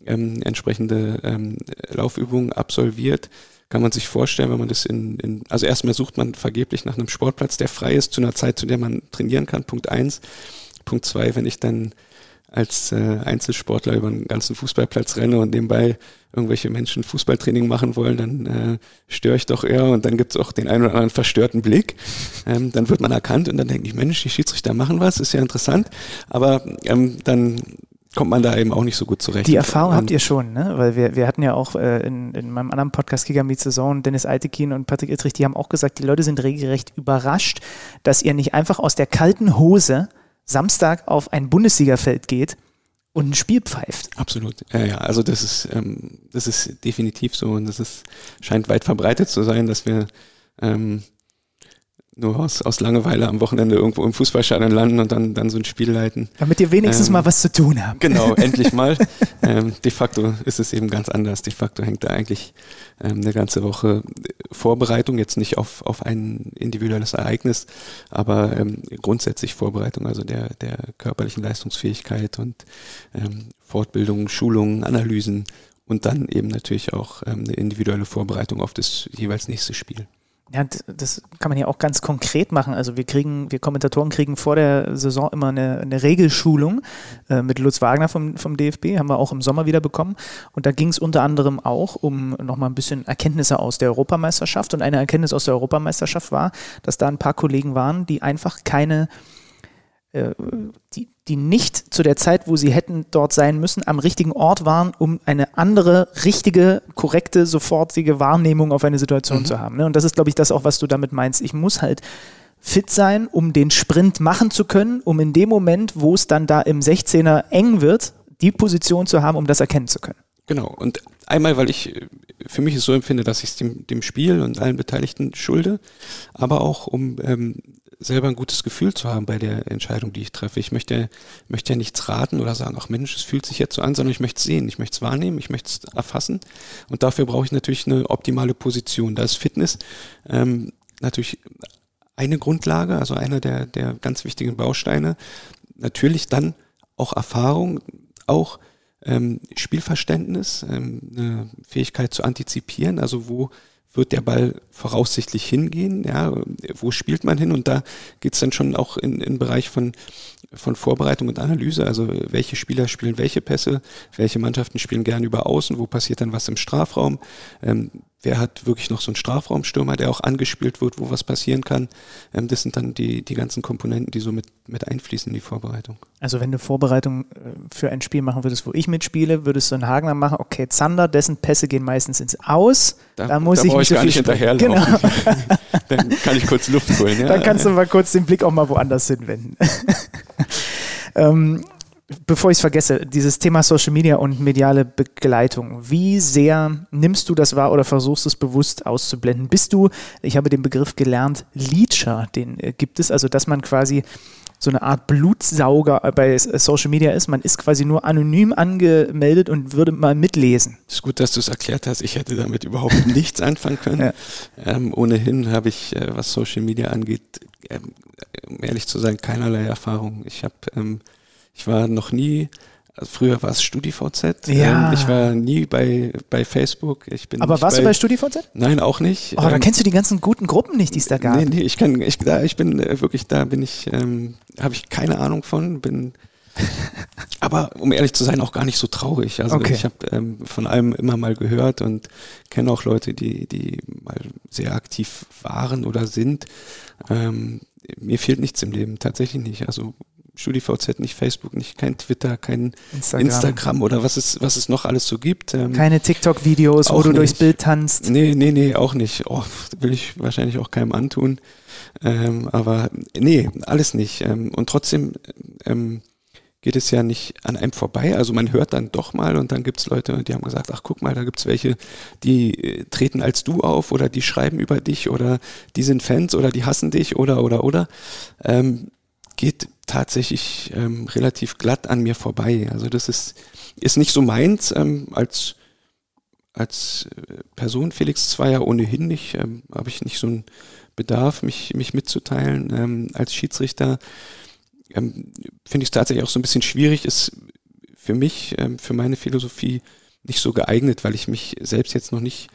Speaker 1: ähm, entsprechende ähm, Laufübungen absolviert, kann man sich vorstellen, wenn man das in, in also erstmal sucht man vergeblich nach einem Sportplatz, der frei ist zu einer Zeit, zu der man trainieren kann, Punkt eins. Punkt zwei, wenn ich dann als äh, Einzelsportler über den ganzen Fußballplatz renne und nebenbei irgendwelche Menschen Fußballtraining machen wollen, dann äh, störe ich doch eher und dann gibt es auch den einen oder anderen verstörten Blick. Ähm, dann wird man erkannt und dann denke ich, Mensch, die Schiedsrichter machen was, ist ja interessant. Aber ähm, dann kommt man da eben auch nicht so gut zurecht.
Speaker 3: Die Erfahrung habt ihr schon, ne? Weil wir, wir hatten ja auch äh, in, in meinem anderen Podcast Kicker Meet Saison Dennis Altekin und Patrick Ittrich, die haben auch gesagt, die Leute sind regelrecht überrascht, dass ihr nicht einfach aus der kalten Hose Samstag auf ein Bundesligafeld geht und ein Spiel pfeift.
Speaker 1: Absolut. Ja, ja. Also das ist, ähm, das ist definitiv so und das ist, scheint weit verbreitet zu sein, dass wir ähm, nur aus, aus Langeweile am Wochenende irgendwo im Fußballstadion landen und dann, dann so ein Spiel leiten.
Speaker 3: Damit ihr wenigstens ähm, mal was zu tun habt.
Speaker 1: Genau, <laughs> endlich mal. ähm, de facto ist es eben ganz anders. De facto hängt da eigentlich ähm, eine ganze Woche Vorbereitung, jetzt nicht auf, auf ein individuelles Ereignis, aber ähm, grundsätzlich Vorbereitung, also der, der körperlichen Leistungsfähigkeit und ähm, Fortbildung, Schulungen, Analysen und dann eben natürlich auch ähm, eine individuelle Vorbereitung auf das jeweils nächste Spiel.
Speaker 3: Ja, das kann man ja auch ganz konkret machen. Also wir kriegen, wir Kommentatoren kriegen vor der Saison immer eine, eine Regelschulung äh, mit Lutz Wagner vom, vom DFB, haben wir auch im Sommer wieder bekommen. Und da ging es unter anderem auch um nochmal ein bisschen Erkenntnisse aus der Europameisterschaft. Und eine Erkenntnis aus der Europameisterschaft war, dass da ein paar Kollegen waren, die einfach keine äh, die, die nicht zu der Zeit, wo sie hätten dort sein müssen, am richtigen Ort waren, um eine andere, richtige, korrekte, sofortige Wahrnehmung auf eine Situation mhm. zu haben. Ne? Und das ist, glaube ich, das auch, was du damit meinst. Ich muss halt fit sein, um den Sprint machen zu können, um in dem Moment, wo es dann da im 16er eng wird, die Position zu haben, um das erkennen zu können.
Speaker 1: Genau. Und einmal, weil ich für mich es so empfinde, dass ich es dem, dem Spiel und allen Beteiligten schulde, aber auch um ähm, selber ein gutes Gefühl zu haben bei der Entscheidung, die ich treffe. Ich möchte, möchte ja nichts raten oder sagen, ach Mensch, es fühlt sich jetzt so an, sondern ich möchte es sehen, ich möchte es wahrnehmen, ich möchte es erfassen. Und dafür brauche ich natürlich eine optimale Position. Da ist Fitness ähm, natürlich eine Grundlage, also einer der, der ganz wichtigen Bausteine. Natürlich dann auch Erfahrung, auch ähm, Spielverständnis, ähm, eine Fähigkeit zu antizipieren, also wo wird der Ball voraussichtlich hingehen, ja, wo spielt man hin? Und da geht's dann schon auch in, in Bereich von, von Vorbereitung und Analyse, also welche Spieler spielen welche Pässe, welche Mannschaften spielen gerne über Außen, wo passiert dann was im Strafraum. Ähm, wer hat wirklich noch so einen Strafraumstürmer, der auch angespielt wird, wo was passieren kann. Ähm, das sind dann die, die ganzen Komponenten, die so mit, mit einfließen in die Vorbereitung.
Speaker 3: Also wenn du Vorbereitung äh, für ein Spiel machen würdest, wo ich mitspiele, würdest du einen Hagener machen, okay, Zander, dessen Pässe gehen meistens ins Aus, da, da muss da ich nicht so
Speaker 1: gar nicht hinterherlaufen. Genau. <laughs> dann kann ich kurz Luft holen. Ja.
Speaker 3: Dann kannst du mal kurz den Blick auch mal woanders hinwenden. Ähm, bevor ich es vergesse, dieses Thema Social Media und mediale Begleitung. Wie sehr nimmst du das wahr oder versuchst es bewusst auszublenden? Bist du, ich habe den Begriff gelernt, Leecher, den äh, gibt es, also dass man quasi so eine Art Blutsauger bei Social Media ist. Man ist quasi nur anonym angemeldet und würde mal mitlesen.
Speaker 1: Es ist gut, dass du es erklärt hast. Ich hätte damit überhaupt <laughs> nichts anfangen können. Ja. Ähm, ohnehin habe ich, äh, was Social Media angeht, ähm, um ehrlich zu sein, keinerlei Erfahrung. Ich habe ähm, ich war noch nie, also früher war es StudiVZ.
Speaker 3: Ja.
Speaker 1: Ähm, ich war nie bei, bei Facebook. Ich bin
Speaker 3: Aber warst bei, du bei StudiVZ?
Speaker 1: Nein, auch nicht.
Speaker 3: Oh, ähm, dann kennst du die ganzen guten Gruppen nicht, die es da gab.
Speaker 1: Nee, nee, ich kann, ich, da, ich bin äh, wirklich, da bin ich, ähm, habe ich keine Ahnung von, bin, <laughs> aber um ehrlich zu sein, auch gar nicht so traurig. Also okay. ich habe ähm, von allem immer mal gehört und kenne auch Leute, die, die mal sehr aktiv waren oder sind. Ähm, mir fehlt nichts im Leben, tatsächlich nicht. Also StudiVZ, nicht Facebook, nicht kein Twitter, kein Instagram, Instagram oder was es, was es noch alles so gibt.
Speaker 3: Ähm, Keine TikTok-Videos, wo du nicht. durchs Bild tanzt.
Speaker 1: Nee, nee, nee, auch nicht. Oh, will ich wahrscheinlich auch keinem antun. Ähm, aber nee, alles nicht. Ähm, und trotzdem ähm, geht es ja nicht an einem vorbei. Also man hört dann doch mal und dann gibt es Leute, die haben gesagt, ach guck mal, da gibt es welche, die äh, treten als du auf oder die schreiben über dich oder die sind Fans oder die hassen dich oder oder oder. Ähm, geht tatsächlich ähm, relativ glatt an mir vorbei. Also das ist, ist nicht so meins ähm, als, als äh, Person. Felix Zweier ohnehin nicht, ähm, habe ich nicht so einen Bedarf, mich, mich mitzuteilen. Ähm, als Schiedsrichter ähm, finde ich es tatsächlich auch so ein bisschen schwierig, ist für mich, ähm, für meine Philosophie nicht so geeignet, weil ich mich selbst jetzt noch nicht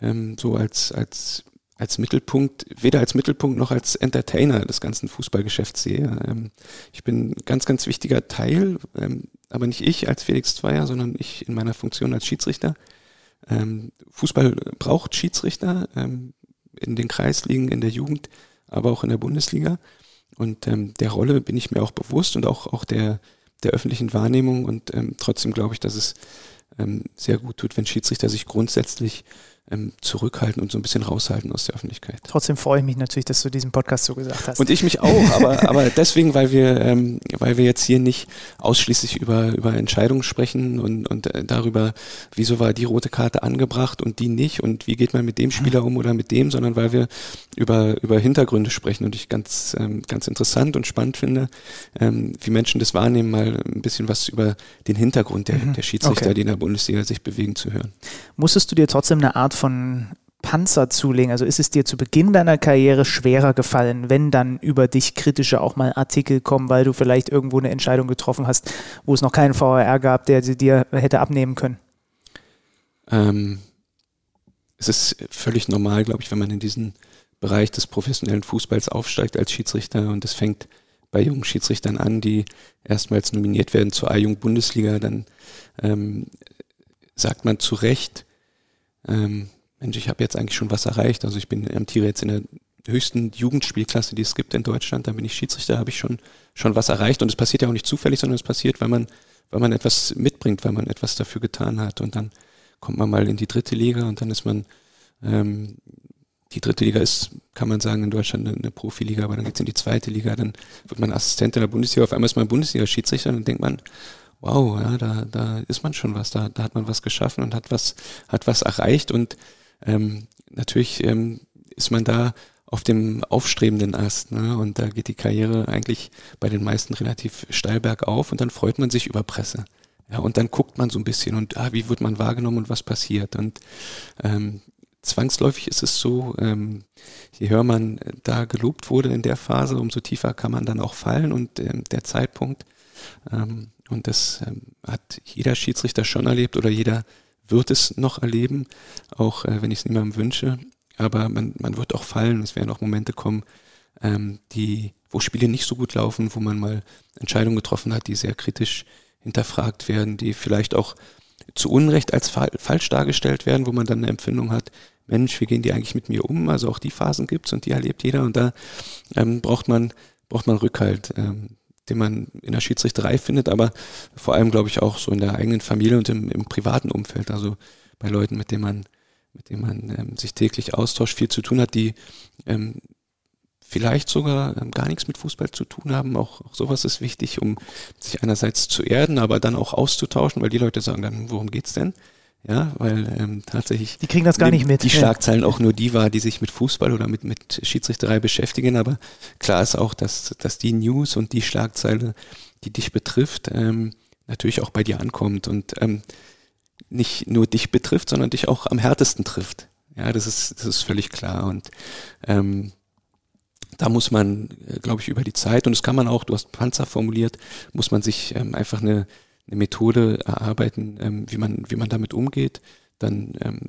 Speaker 1: ähm, so als, als als Mittelpunkt, weder als Mittelpunkt noch als Entertainer des ganzen Fußballgeschäfts sehe. Ähm, ich bin ein ganz, ganz wichtiger Teil, ähm, aber nicht ich als Felix Zweier, sondern ich in meiner Funktion als Schiedsrichter. Ähm, Fußball braucht Schiedsrichter ähm, in den Kreisligen, in der Jugend, aber auch in der Bundesliga. Und ähm, der Rolle bin ich mir auch bewusst und auch, auch der, der öffentlichen Wahrnehmung. Und ähm, trotzdem glaube ich, dass es sehr gut tut, wenn Schiedsrichter sich grundsätzlich ähm, zurückhalten und so ein bisschen raushalten aus der Öffentlichkeit.
Speaker 3: Trotzdem freue ich mich natürlich, dass du diesen Podcast so gesagt hast.
Speaker 1: Und ich mich auch, aber, <laughs> aber deswegen, weil wir, ähm, weil wir jetzt hier nicht ausschließlich über, über Entscheidungen sprechen und, und äh, darüber, wieso war die rote Karte angebracht und die nicht und wie geht man mit dem Spieler um oder mit dem, sondern weil wir über, über Hintergründe sprechen und ich ganz, ähm, ganz interessant und spannend finde, ähm, wie Menschen das wahrnehmen, mal ein bisschen was über den Hintergrund der, mhm. der Schiedsrichter, okay. die in der Bundesliga sich bewegen, zu hören.
Speaker 3: Musstest du dir trotzdem eine Art von Panzer zulegen? Also ist es dir zu Beginn deiner Karriere schwerer gefallen, wenn dann über dich kritische auch mal Artikel kommen, weil du vielleicht irgendwo eine Entscheidung getroffen hast, wo es noch keinen VRR gab, der sie dir hätte abnehmen können?
Speaker 1: Ähm, es ist völlig normal, glaube ich, wenn man in diesen Bereich des professionellen Fußballs aufsteigt als Schiedsrichter und es fängt bei jungen Schiedsrichtern an, die erstmals nominiert werden zur A-Jung-Bundesliga, dann ähm, sagt man zu Recht, ähm, Mensch, ich habe jetzt eigentlich schon was erreicht. Also ich bin amtiere jetzt in der höchsten Jugendspielklasse, die es gibt in Deutschland. Da bin ich Schiedsrichter, habe ich schon schon was erreicht. Und es passiert ja auch nicht zufällig, sondern es passiert, weil man weil man etwas mitbringt, weil man etwas dafür getan hat. Und dann kommt man mal in die dritte Liga und dann ist man ähm, die dritte Liga ist, kann man sagen, in Deutschland eine, Profiliga, aber dann geht's in die zweite Liga, dann wird man Assistent in der Bundesliga, auf einmal ist man Bundesliga-Schiedsrichter und dann denkt man, wow, ja, da, da ist man schon was, da, da hat man was geschaffen und hat was, hat was erreicht und ähm, natürlich ähm, ist man da auf dem aufstrebenden Ast, ne? Und da geht die Karriere eigentlich bei den meisten relativ steil bergauf und dann freut man sich über Presse. Ja, und dann guckt man so ein bisschen und ah, wie wird man wahrgenommen und was passiert. Und ähm, zwangsläufig ist es so, ähm, je höher man da gelobt wurde in der Phase, umso tiefer kann man dann auch fallen und ähm, der Zeitpunkt, ähm, und das ähm, hat jeder Schiedsrichter schon erlebt oder jeder wird es noch erleben, auch äh, wenn ich es niemandem wünsche. Aber man, man wird auch fallen. Es werden auch Momente kommen, ähm, die, wo Spiele nicht so gut laufen, wo man mal Entscheidungen getroffen hat, die sehr kritisch hinterfragt werden, die vielleicht auch zu Unrecht als fa falsch dargestellt werden, wo man dann eine Empfindung hat, Mensch, wie gehen die eigentlich mit mir um? Also auch die Phasen gibt's und die erlebt jeder und da ähm, braucht man braucht man Rückhalt, ähm, den man in der Schiedsrichterei findet, aber vor allem glaube ich auch so in der eigenen Familie und im, im privaten Umfeld, also bei Leuten, mit denen man mit denen man ähm, sich täglich austauscht, viel zu tun hat, die ähm, vielleicht sogar ähm, gar nichts mit Fußball zu tun haben. Auch, auch sowas ist wichtig, um sich einerseits zu erden, aber dann auch auszutauschen, weil die Leute sagen dann, worum geht's denn? Ja, weil ähm, tatsächlich
Speaker 3: die kriegen das gar nicht mit.
Speaker 1: Die Schlagzeilen auch nur die war, die sich mit Fußball oder mit mit Schiedsrichterei beschäftigen. Aber klar ist auch, dass dass die News und die Schlagzeile, die dich betrifft, ähm, natürlich auch bei dir ankommt und ähm, nicht nur dich betrifft, sondern dich auch am härtesten trifft. Ja, das ist das ist völlig klar und ähm, da muss man, äh, glaube ich, über die Zeit, und das kann man auch, du hast Panzer formuliert, muss man sich ähm, einfach eine, eine Methode erarbeiten, ähm, wie, man, wie man damit umgeht. Dann ähm,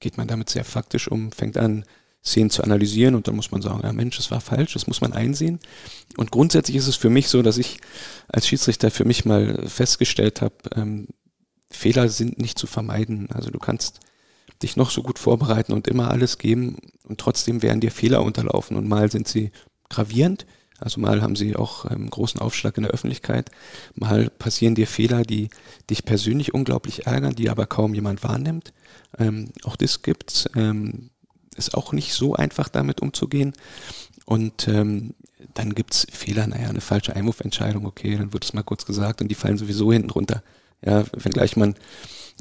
Speaker 1: geht man damit sehr faktisch um, fängt an, Szenen zu analysieren und dann muss man sagen, ja Mensch, das war falsch, das muss man einsehen. Und grundsätzlich ist es für mich so, dass ich als Schiedsrichter für mich mal festgestellt habe, ähm, Fehler sind nicht zu vermeiden. Also du kannst dich noch so gut vorbereiten und immer alles geben und trotzdem werden dir Fehler unterlaufen und mal sind sie gravierend, also mal haben sie auch einen ähm, großen Aufschlag in der Öffentlichkeit, mal passieren dir Fehler, die dich persönlich unglaublich ärgern, die aber kaum jemand wahrnimmt. Ähm, auch das gibt's. Ähm, ist auch nicht so einfach damit umzugehen. Und ähm, dann gibt's Fehler, naja, eine falsche Einwurfentscheidung, okay, dann wird es mal kurz gesagt und die fallen sowieso hinten runter. Ja, wenngleich man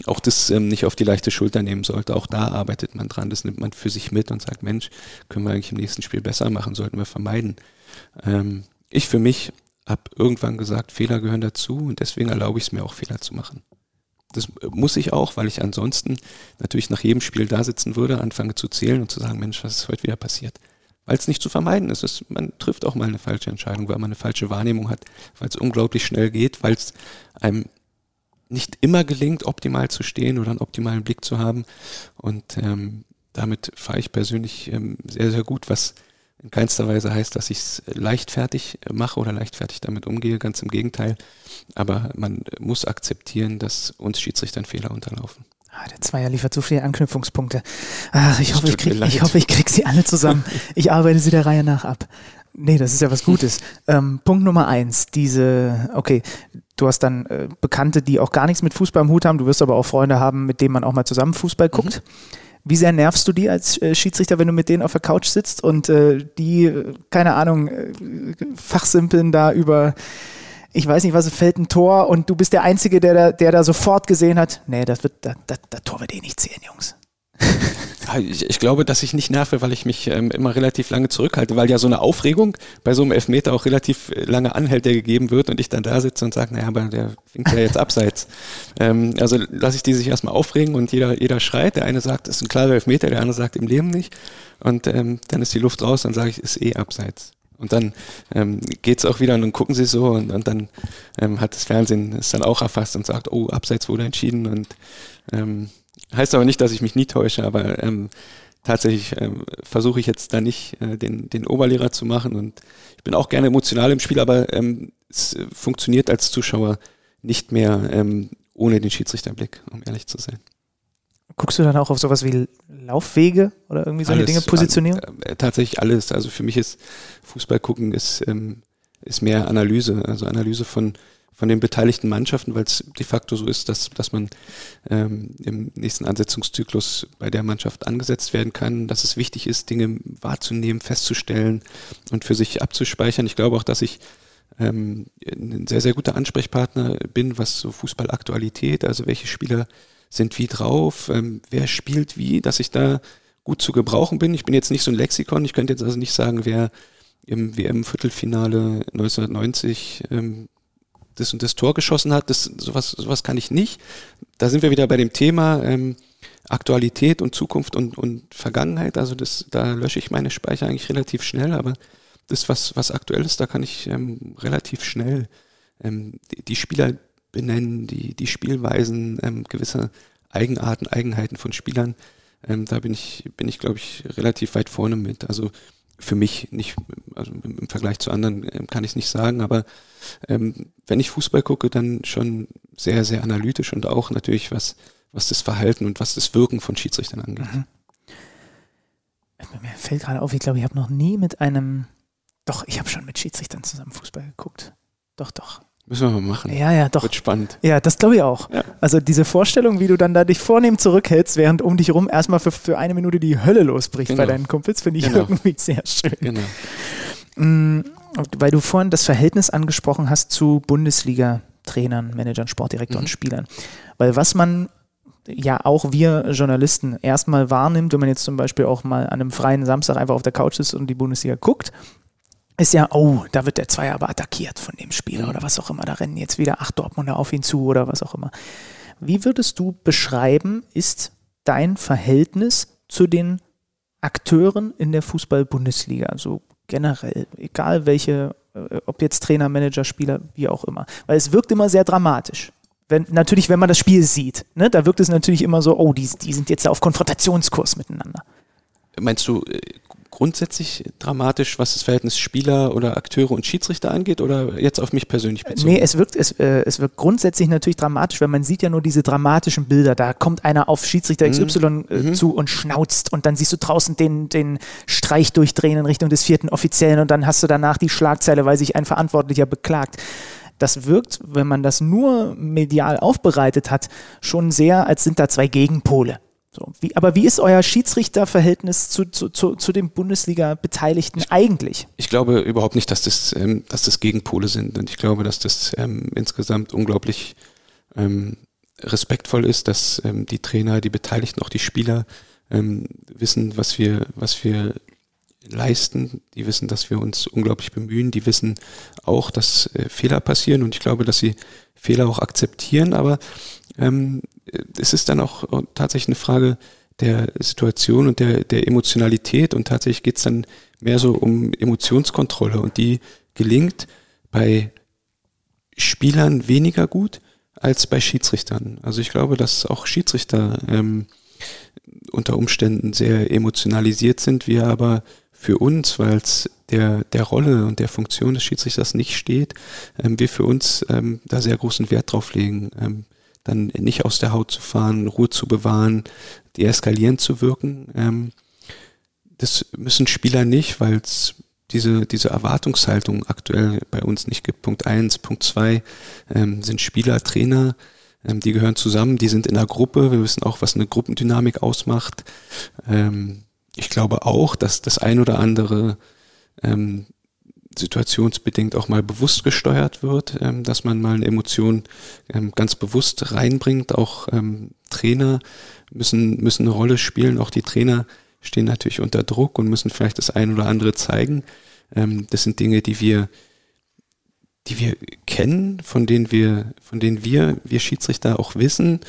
Speaker 1: auch das ähm, nicht auf die leichte Schulter nehmen sollte. Auch da arbeitet man dran. Das nimmt man für sich mit und sagt, Mensch, können wir eigentlich im nächsten Spiel besser machen, sollten wir vermeiden. Ähm, ich für mich habe irgendwann gesagt, Fehler gehören dazu und deswegen erlaube ich es mir auch, Fehler zu machen. Das muss ich auch, weil ich ansonsten natürlich nach jedem Spiel da sitzen würde, anfange zu zählen und zu sagen, Mensch, was ist heute wieder passiert? Weil es nicht zu vermeiden ist. Es, man trifft auch mal eine falsche Entscheidung, weil man eine falsche Wahrnehmung hat, weil es unglaublich schnell geht, weil es einem nicht immer gelingt, optimal zu stehen oder einen optimalen Blick zu haben. Und ähm, damit fahre ich persönlich ähm, sehr, sehr gut, was in keinster Weise heißt, dass ich es leichtfertig mache oder leichtfertig damit umgehe, ganz im Gegenteil. Aber man muss akzeptieren, dass uns Schiedsrichtern Fehler unterlaufen.
Speaker 3: Ah, der Zweier liefert so viele Anknüpfungspunkte. Ach, ich hoffe, ich, krieg, ich hoffe, ich krieg sie alle zusammen. <laughs> Ich arbeite sie der Reihe nach ab. Nee, das ist ja was Gutes. Ähm, Punkt Nummer eins, diese, okay, du hast dann äh, Bekannte, die auch gar nichts mit Fußball im Hut haben, du wirst aber auch Freunde haben, mit denen man auch mal zusammen Fußball guckt. Mhm. Wie sehr nervst du die als äh, Schiedsrichter, wenn du mit denen auf der Couch sitzt und äh, die, äh, keine Ahnung, äh, fachsimpeln da über, ich weiß nicht was, fällt ein Tor und du bist der Einzige, der da, der da sofort gesehen hat, nee, das wird, das, das, das Tor wird eh nicht zählen, Jungs. <laughs>
Speaker 1: Ich, ich, glaube, dass ich nicht nerve, weil ich mich ähm, immer relativ lange zurückhalte, weil ja so eine Aufregung bei so einem Elfmeter auch relativ äh, lange anhält, der gegeben wird und ich dann da sitze und sage, naja, aber der winkt ja jetzt abseits. <laughs> ähm, also lasse ich die sich erstmal aufregen und jeder, jeder schreit. Der eine sagt, es ist ein klarer Elfmeter, der andere sagt im Leben nicht. Und ähm, dann ist die Luft raus, dann sage ich, ist eh abseits. Und dann ähm, geht auch wieder und dann gucken sie so und, und dann ähm, hat das Fernsehen es dann auch erfasst und sagt, oh, abseits wurde entschieden und ähm, Heißt aber nicht, dass ich mich nie täusche, aber ähm, tatsächlich ähm, versuche ich jetzt da nicht äh, den, den Oberlehrer zu machen und ich bin auch gerne emotional im Spiel, aber ähm, es äh, funktioniert als Zuschauer nicht mehr ähm, ohne den Schiedsrichterblick, um ehrlich zu sein.
Speaker 3: Guckst du dann auch auf sowas wie Laufwege oder irgendwie solche Dinge positionieren?
Speaker 1: Äh, tatsächlich alles. Also für mich ist Fußball gucken ist, ähm, ist mehr Analyse, also Analyse von von den beteiligten Mannschaften, weil es de facto so ist, dass, dass man ähm, im nächsten Ansetzungszyklus bei der Mannschaft angesetzt werden kann, dass es wichtig ist, Dinge wahrzunehmen, festzustellen und für sich abzuspeichern. Ich glaube auch, dass ich ähm, ein sehr, sehr guter Ansprechpartner bin, was so Fußballaktualität, also welche Spieler sind wie drauf, ähm, wer spielt wie, dass ich da gut zu gebrauchen bin. Ich bin jetzt nicht so ein Lexikon, ich könnte jetzt also nicht sagen, wer im WM-Viertelfinale 1990 ähm, das und das Tor geschossen hat, das, sowas, sowas kann ich nicht. Da sind wir wieder bei dem Thema ähm, Aktualität und Zukunft und, und Vergangenheit. Also das, da lösche ich meine Speicher eigentlich relativ schnell, aber das, was, was aktuell ist, da kann ich ähm, relativ schnell ähm, die, die Spieler benennen, die, die Spielweisen, ähm, gewisse Eigenarten, Eigenheiten von Spielern. Ähm, da bin ich, bin ich, glaube ich, relativ weit vorne mit. Also für mich nicht, also im Vergleich zu anderen äh, kann ich es nicht sagen, aber ähm, wenn ich Fußball gucke, dann schon sehr, sehr analytisch und auch natürlich was, was das Verhalten und was das Wirken von Schiedsrichtern angeht. Mhm.
Speaker 3: Mir fällt gerade auf, ich glaube, ich habe noch nie mit einem, doch, ich habe schon mit Schiedsrichtern zusammen Fußball geguckt. Doch, doch.
Speaker 1: Müssen wir mal machen.
Speaker 3: Ja, ja, doch.
Speaker 1: Wird spannend.
Speaker 3: Ja, das glaube ich auch. Ja. Also diese Vorstellung, wie du dann da dich vornehm zurückhältst, während um dich rum erstmal für, für eine Minute die Hölle losbricht genau. bei deinen Kumpels, finde ich genau. irgendwie sehr schön. Genau. Mhm, weil du vorhin das Verhältnis angesprochen hast zu Bundesliga-Trainern, Managern, Sportdirektoren, mhm. Spielern. Weil was man ja auch wir Journalisten erstmal wahrnimmt, wenn man jetzt zum Beispiel auch mal an einem freien Samstag einfach auf der Couch ist und die Bundesliga guckt, ist ja, oh, da wird der Zweier aber attackiert von dem Spieler mhm. oder was auch immer. Da rennen jetzt wieder acht Dortmunder auf ihn zu oder was auch immer. Wie würdest du beschreiben, ist dein Verhältnis zu den Akteuren in der Fußball-Bundesliga? Also generell, egal welche, äh, ob jetzt Trainer, Manager, Spieler, wie auch immer. Weil es wirkt immer sehr dramatisch. Wenn, natürlich, wenn man das Spiel sieht, ne, da wirkt es natürlich immer so, oh, die, die sind jetzt auf Konfrontationskurs miteinander.
Speaker 1: Meinst du äh, grundsätzlich dramatisch, was das Verhältnis Spieler oder Akteure und Schiedsrichter angeht oder jetzt auf mich persönlich bezogen?
Speaker 3: Nee, es wirkt, es, äh, es wirkt grundsätzlich natürlich dramatisch, weil man sieht ja nur diese dramatischen Bilder. Da kommt einer auf Schiedsrichter XY mhm. äh, mhm. zu und schnauzt und dann siehst du draußen den, den Streich durchdrehen in Richtung des vierten Offiziellen und dann hast du danach die Schlagzeile, weil sich ein Verantwortlicher beklagt das wirkt, wenn man das nur medial aufbereitet hat, schon sehr, als sind da zwei Gegenpole. So, wie, aber wie ist euer Schiedsrichterverhältnis zu, zu, zu, zu den Bundesliga-Beteiligten eigentlich?
Speaker 1: Ich glaube überhaupt nicht, dass das, ähm, dass das Gegenpole sind. Und ich glaube, dass das ähm, insgesamt unglaublich ähm, respektvoll ist, dass ähm, die Trainer, die Beteiligten, auch die Spieler ähm, wissen, was wir, was wir leisten. Die wissen, dass wir uns unglaublich bemühen. Die wissen auch, dass äh, Fehler passieren. Und ich glaube, dass sie Fehler auch akzeptieren. Aber ähm, es ist dann auch tatsächlich eine Frage der Situation und der, der Emotionalität und tatsächlich geht es dann mehr so um Emotionskontrolle und die gelingt bei Spielern weniger gut als bei Schiedsrichtern. Also ich glaube, dass auch Schiedsrichter ähm, unter Umständen sehr emotionalisiert sind, wir aber für uns, weil es der, der Rolle und der Funktion des Schiedsrichters nicht steht, ähm, wir für uns ähm, da sehr großen Wert drauf legen. Ähm, dann nicht aus der Haut zu fahren, Ruhe zu bewahren, deeskalierend zu wirken. Ähm, das müssen Spieler nicht, weil es diese, diese Erwartungshaltung aktuell bei uns nicht gibt. Punkt eins, Punkt zwei ähm, sind Spieler, Trainer, ähm, die gehören zusammen, die sind in einer Gruppe. Wir wissen auch, was eine Gruppendynamik ausmacht. Ähm, ich glaube auch, dass das ein oder andere ähm, situationsbedingt auch mal bewusst gesteuert wird, ähm, dass man mal eine Emotion ähm, ganz bewusst reinbringt. Auch ähm, Trainer müssen, müssen eine Rolle spielen. Auch die Trainer stehen natürlich unter Druck und müssen vielleicht das ein oder andere zeigen. Das sind Dinge, die wir, die wir kennen, von denen wir, von denen wir, wir Schiedsrichter auch wissen,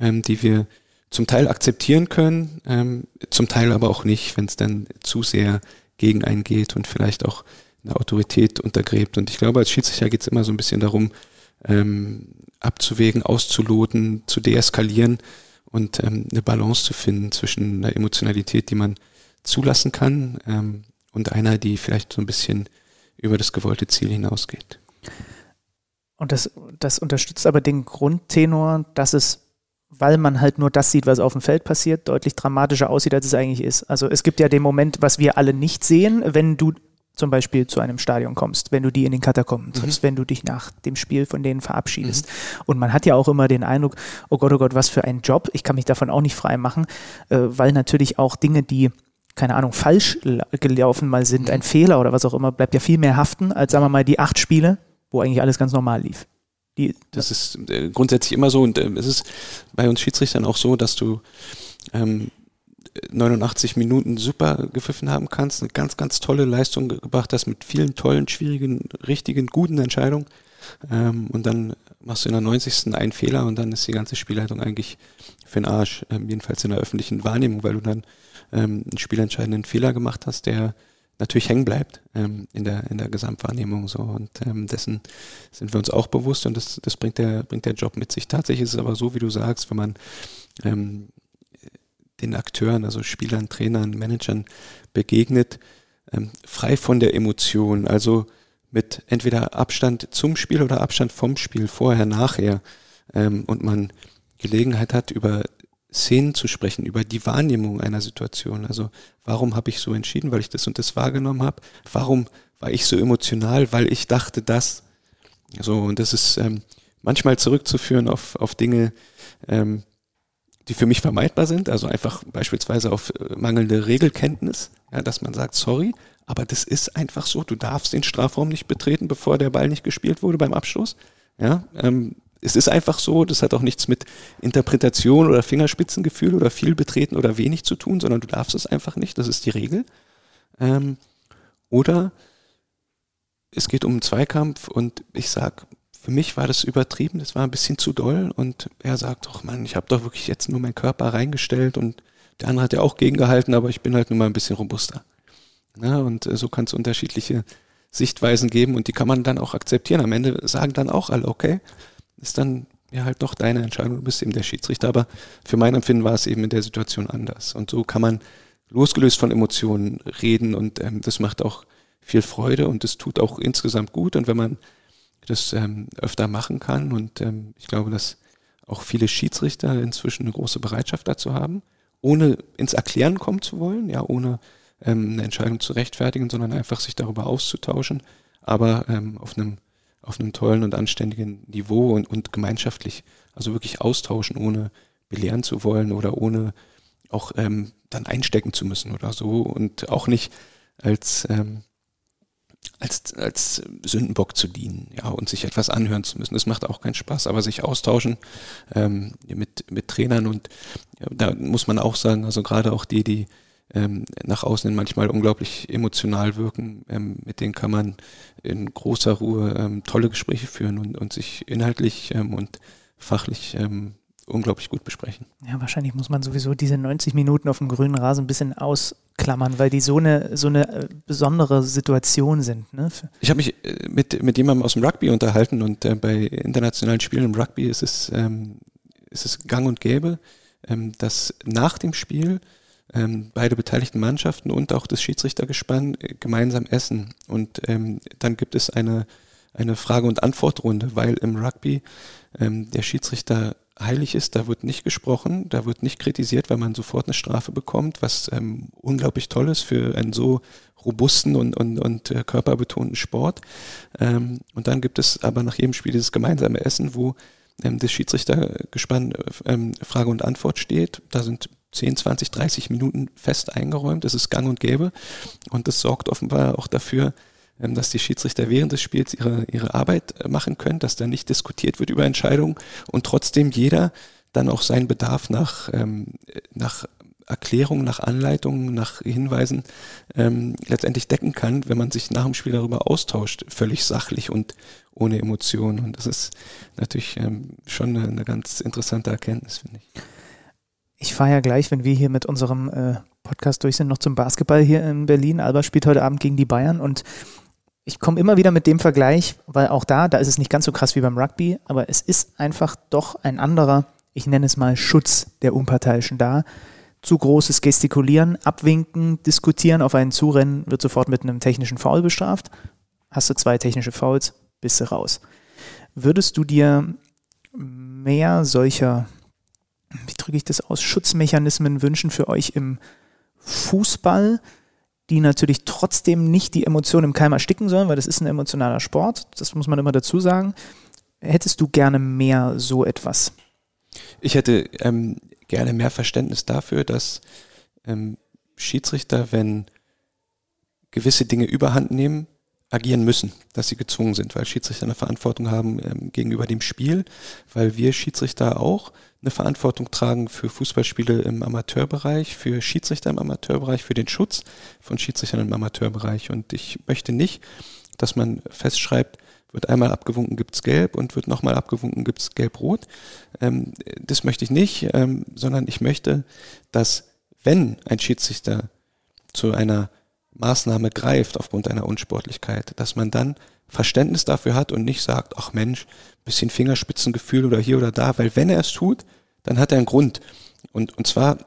Speaker 1: die wir zum Teil akzeptieren können, zum Teil aber auch nicht, wenn es dann zu sehr gegen einen geht und vielleicht auch eine Autorität untergräbt. Und ich glaube, als Schiedsrichter geht es immer so ein bisschen darum, ähm, abzuwägen, auszuloten, zu deeskalieren und ähm, eine Balance zu finden zwischen einer Emotionalität, die man zulassen kann, ähm, und einer, die vielleicht so ein bisschen über das gewollte Ziel hinausgeht.
Speaker 3: Und das, das unterstützt aber den Grundtenor, dass es, weil man halt nur das sieht, was auf dem Feld passiert, deutlich dramatischer aussieht, als es eigentlich ist. Also es gibt ja den Moment, was wir alle nicht sehen, wenn du zum Beispiel zu einem Stadion kommst, wenn du die in den Katakomben triffst, mhm. wenn du dich nach dem Spiel von denen verabschiedest. Mhm. Und man hat ja auch immer den Eindruck, oh Gott, oh Gott, was für ein Job. Ich kann mich davon auch nicht frei machen, äh, weil natürlich auch Dinge, die keine Ahnung, falsch gelaufen mal sind, ein mhm. Fehler oder was auch immer, bleibt ja viel mehr haften, als sagen wir mal die acht Spiele, wo eigentlich alles ganz normal lief.
Speaker 1: Die, das ist äh, grundsätzlich immer so und äh, es ist bei uns Schiedsrichtern auch so, dass du ähm, 89 Minuten super gepfiffen haben kannst, eine ganz, ganz tolle Leistung gebracht hast mit vielen tollen, schwierigen, richtigen, guten Entscheidungen. Ähm, und dann machst du in der 90. einen Fehler und dann ist die ganze Spielleitung eigentlich für den Arsch, ähm, jedenfalls in der öffentlichen Wahrnehmung, weil du dann ähm, einen spielentscheidenden Fehler gemacht hast, der natürlich hängen bleibt ähm, in der in der Gesamtwahrnehmung so und ähm, dessen sind wir uns auch bewusst und das das bringt der bringt der Job mit sich. Tatsächlich ist es aber so, wie du sagst, wenn man ähm, den Akteuren, also Spielern, Trainern, Managern begegnet, ähm, frei von der Emotion, also mit entweder Abstand zum Spiel oder Abstand vom Spiel, vorher, nachher, ähm, und man Gelegenheit hat, über Szenen zu sprechen, über die Wahrnehmung einer Situation. Also warum habe ich so entschieden, weil ich das und das wahrgenommen habe? Warum war ich so emotional, weil ich dachte das? So, und das ist ähm, manchmal zurückzuführen auf, auf Dinge, ähm, die für mich vermeidbar sind, also einfach beispielsweise auf äh, mangelnde Regelkenntnis, ja, dass man sagt, sorry, aber das ist einfach so, du darfst den Strafraum nicht betreten, bevor der Ball nicht gespielt wurde beim Abstoß. Ja, ähm, es ist einfach so, das hat auch nichts mit Interpretation oder Fingerspitzengefühl oder viel betreten oder wenig zu tun, sondern du darfst es einfach nicht, das ist die Regel. Ähm, oder es geht um einen Zweikampf und ich sag, für mich war das übertrieben, das war ein bisschen zu doll und er sagt, doch Mann, ich habe doch wirklich jetzt nur meinen Körper reingestellt und der andere hat ja auch gegengehalten, aber ich bin halt nur mal ein bisschen robuster. Ja, und äh, so kann es unterschiedliche Sichtweisen geben und die kann man dann auch akzeptieren. Am Ende sagen dann auch alle, okay, ist dann ja halt doch deine Entscheidung, du bist eben der Schiedsrichter, aber für mein Empfinden war es eben in der Situation anders. Und so kann man losgelöst von Emotionen reden und ähm, das macht auch viel Freude und das tut auch insgesamt gut. Und wenn man das ähm, öfter machen kann. Und ähm, ich glaube, dass auch viele Schiedsrichter inzwischen eine große Bereitschaft dazu haben, ohne ins Erklären kommen zu wollen, ja, ohne ähm, eine Entscheidung zu rechtfertigen, sondern einfach sich darüber auszutauschen, aber ähm, auf einem auf einem tollen und anständigen Niveau und, und gemeinschaftlich, also wirklich austauschen, ohne belehren zu wollen oder ohne auch ähm, dann einstecken zu müssen oder so und auch nicht als ähm, als, als Sündenbock zu dienen, ja, und sich etwas anhören zu müssen. Das macht auch keinen Spaß, aber sich austauschen ähm, mit, mit Trainern und ja, da muss man auch sagen, also gerade auch die, die ähm, nach außen manchmal unglaublich emotional wirken, ähm, mit denen kann man in großer Ruhe ähm, tolle Gespräche führen und, und sich inhaltlich ähm, und fachlich ähm, unglaublich gut besprechen.
Speaker 3: Ja, wahrscheinlich muss man sowieso diese 90 Minuten auf dem grünen Rasen ein bisschen ausklammern, weil die so eine, so eine äh, besondere Situation sind. Ne?
Speaker 1: Ich habe mich äh, mit, mit jemandem aus dem Rugby unterhalten und äh, bei internationalen Spielen im Rugby ist es, ähm, ist es gang und gäbe, ähm, dass nach dem Spiel ähm, beide beteiligten Mannschaften und auch das Schiedsrichtergespann äh, gemeinsam essen. Und ähm, dann gibt es eine, eine Frage- und Antwortrunde, weil im Rugby ähm, der Schiedsrichter heilig ist, da wird nicht gesprochen, da wird nicht kritisiert, weil man sofort eine Strafe bekommt, was ähm, unglaublich toll ist für einen so robusten und, und, und äh, körperbetonten Sport. Ähm, und dann gibt es aber nach jedem Spiel dieses gemeinsame Essen, wo ähm, das Schiedsrichtergespann äh, ähm, Frage und Antwort steht. Da sind 10, 20, 30 Minuten fest eingeräumt. Das ist gang und gäbe. Und das sorgt offenbar auch dafür, dass die Schiedsrichter während des Spiels ihre, ihre Arbeit äh, machen können, dass da nicht diskutiert wird über Entscheidungen und trotzdem jeder dann auch seinen Bedarf nach, ähm, nach Erklärungen, nach Anleitungen, nach Hinweisen ähm, letztendlich decken kann, wenn man sich nach dem Spiel darüber austauscht, völlig sachlich und ohne Emotionen. Und das ist natürlich ähm, schon eine, eine, ganz interessante Erkenntnis, finde ich.
Speaker 3: Ich fahre ja gleich, wenn wir hier mit unserem äh, Podcast durch sind, noch zum Basketball hier in Berlin. Alba spielt heute Abend gegen die Bayern und ich komme immer wieder mit dem Vergleich, weil auch da, da ist es nicht ganz so krass wie beim Rugby, aber es ist einfach doch ein anderer, ich nenne es mal Schutz der Unparteiischen da. Zu großes Gestikulieren, Abwinken, Diskutieren auf einen Zurennen wird sofort mit einem technischen Foul bestraft. Hast du zwei technische Fouls, bist du raus. Würdest du dir mehr solcher, wie drücke ich das aus, Schutzmechanismen wünschen für euch im Fußball? Die natürlich trotzdem nicht die Emotionen im Keim ersticken sollen, weil das ist ein emotionaler Sport. Das muss man immer dazu sagen. Hättest du gerne mehr so etwas?
Speaker 1: Ich hätte ähm, gerne mehr Verständnis dafür, dass ähm, Schiedsrichter, wenn gewisse Dinge überhand nehmen, agieren müssen, dass sie gezwungen sind, weil Schiedsrichter eine Verantwortung haben ähm, gegenüber dem Spiel, weil wir Schiedsrichter auch eine Verantwortung tragen für Fußballspiele im Amateurbereich, für Schiedsrichter im Amateurbereich, für den Schutz von Schiedsrichtern im Amateurbereich. Und ich möchte nicht, dass man festschreibt, wird einmal abgewunken, gibt's gelb und wird nochmal abgewunken, gibt's gelb-rot. Ähm, das möchte ich nicht, ähm, sondern ich möchte, dass wenn ein Schiedsrichter zu einer Maßnahme greift aufgrund einer Unsportlichkeit, dass man dann Verständnis dafür hat und nicht sagt, ach Mensch, bisschen Fingerspitzengefühl oder hier oder da, weil wenn er es tut, dann hat er einen Grund. Und, und zwar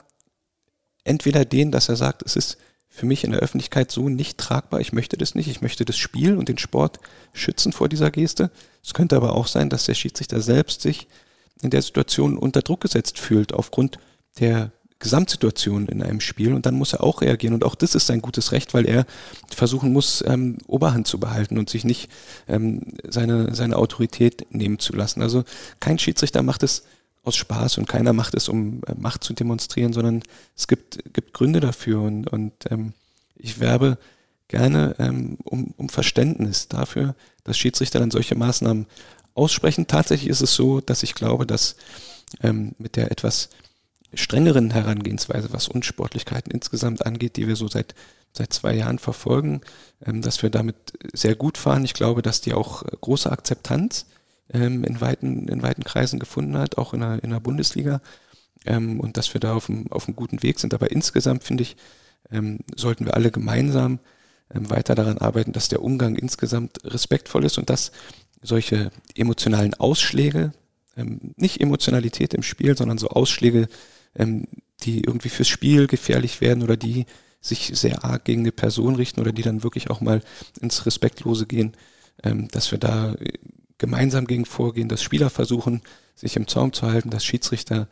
Speaker 1: entweder den, dass er sagt, es ist für mich in der Öffentlichkeit so nicht tragbar. Ich möchte das nicht. Ich möchte das Spiel und den Sport schützen vor dieser Geste. Es könnte aber auch sein, dass der Schiedsrichter selbst sich in der Situation unter Druck gesetzt fühlt aufgrund der Gesamtsituation in einem Spiel und dann muss er auch reagieren und auch das ist sein gutes Recht, weil er versuchen muss, ähm, Oberhand zu behalten und sich nicht ähm, seine, seine Autorität nehmen zu lassen. Also kein Schiedsrichter macht es aus Spaß und keiner macht es, um äh, Macht zu demonstrieren, sondern es gibt, gibt Gründe dafür und, und ähm, ich werbe gerne ähm, um, um Verständnis dafür, dass Schiedsrichter dann solche Maßnahmen aussprechen. Tatsächlich ist es so, dass ich glaube, dass ähm, mit der etwas strengeren Herangehensweise, was Unsportlichkeiten insgesamt angeht, die wir so seit, seit zwei Jahren verfolgen, ähm, dass wir damit sehr gut fahren. Ich glaube, dass die auch äh, große Akzeptanz ähm, in, weiten, in weiten Kreisen gefunden hat, auch in der, in der Bundesliga. Ähm, und dass wir da auf einem, auf einem guten Weg sind. Aber insgesamt finde ich, sollten wir alle gemeinsam weiter daran arbeiten, dass der Umgang insgesamt respektvoll ist und dass solche emotionalen Ausschläge, nicht Emotionalität im Spiel, sondern so Ausschläge, ähm, die irgendwie fürs Spiel gefährlich werden oder die sich sehr arg gegen eine Person richten oder die dann wirklich auch mal ins Respektlose gehen, ähm, dass wir da gemeinsam gegen vorgehen, dass Spieler versuchen, sich im Zaum zu halten, dass Schiedsrichter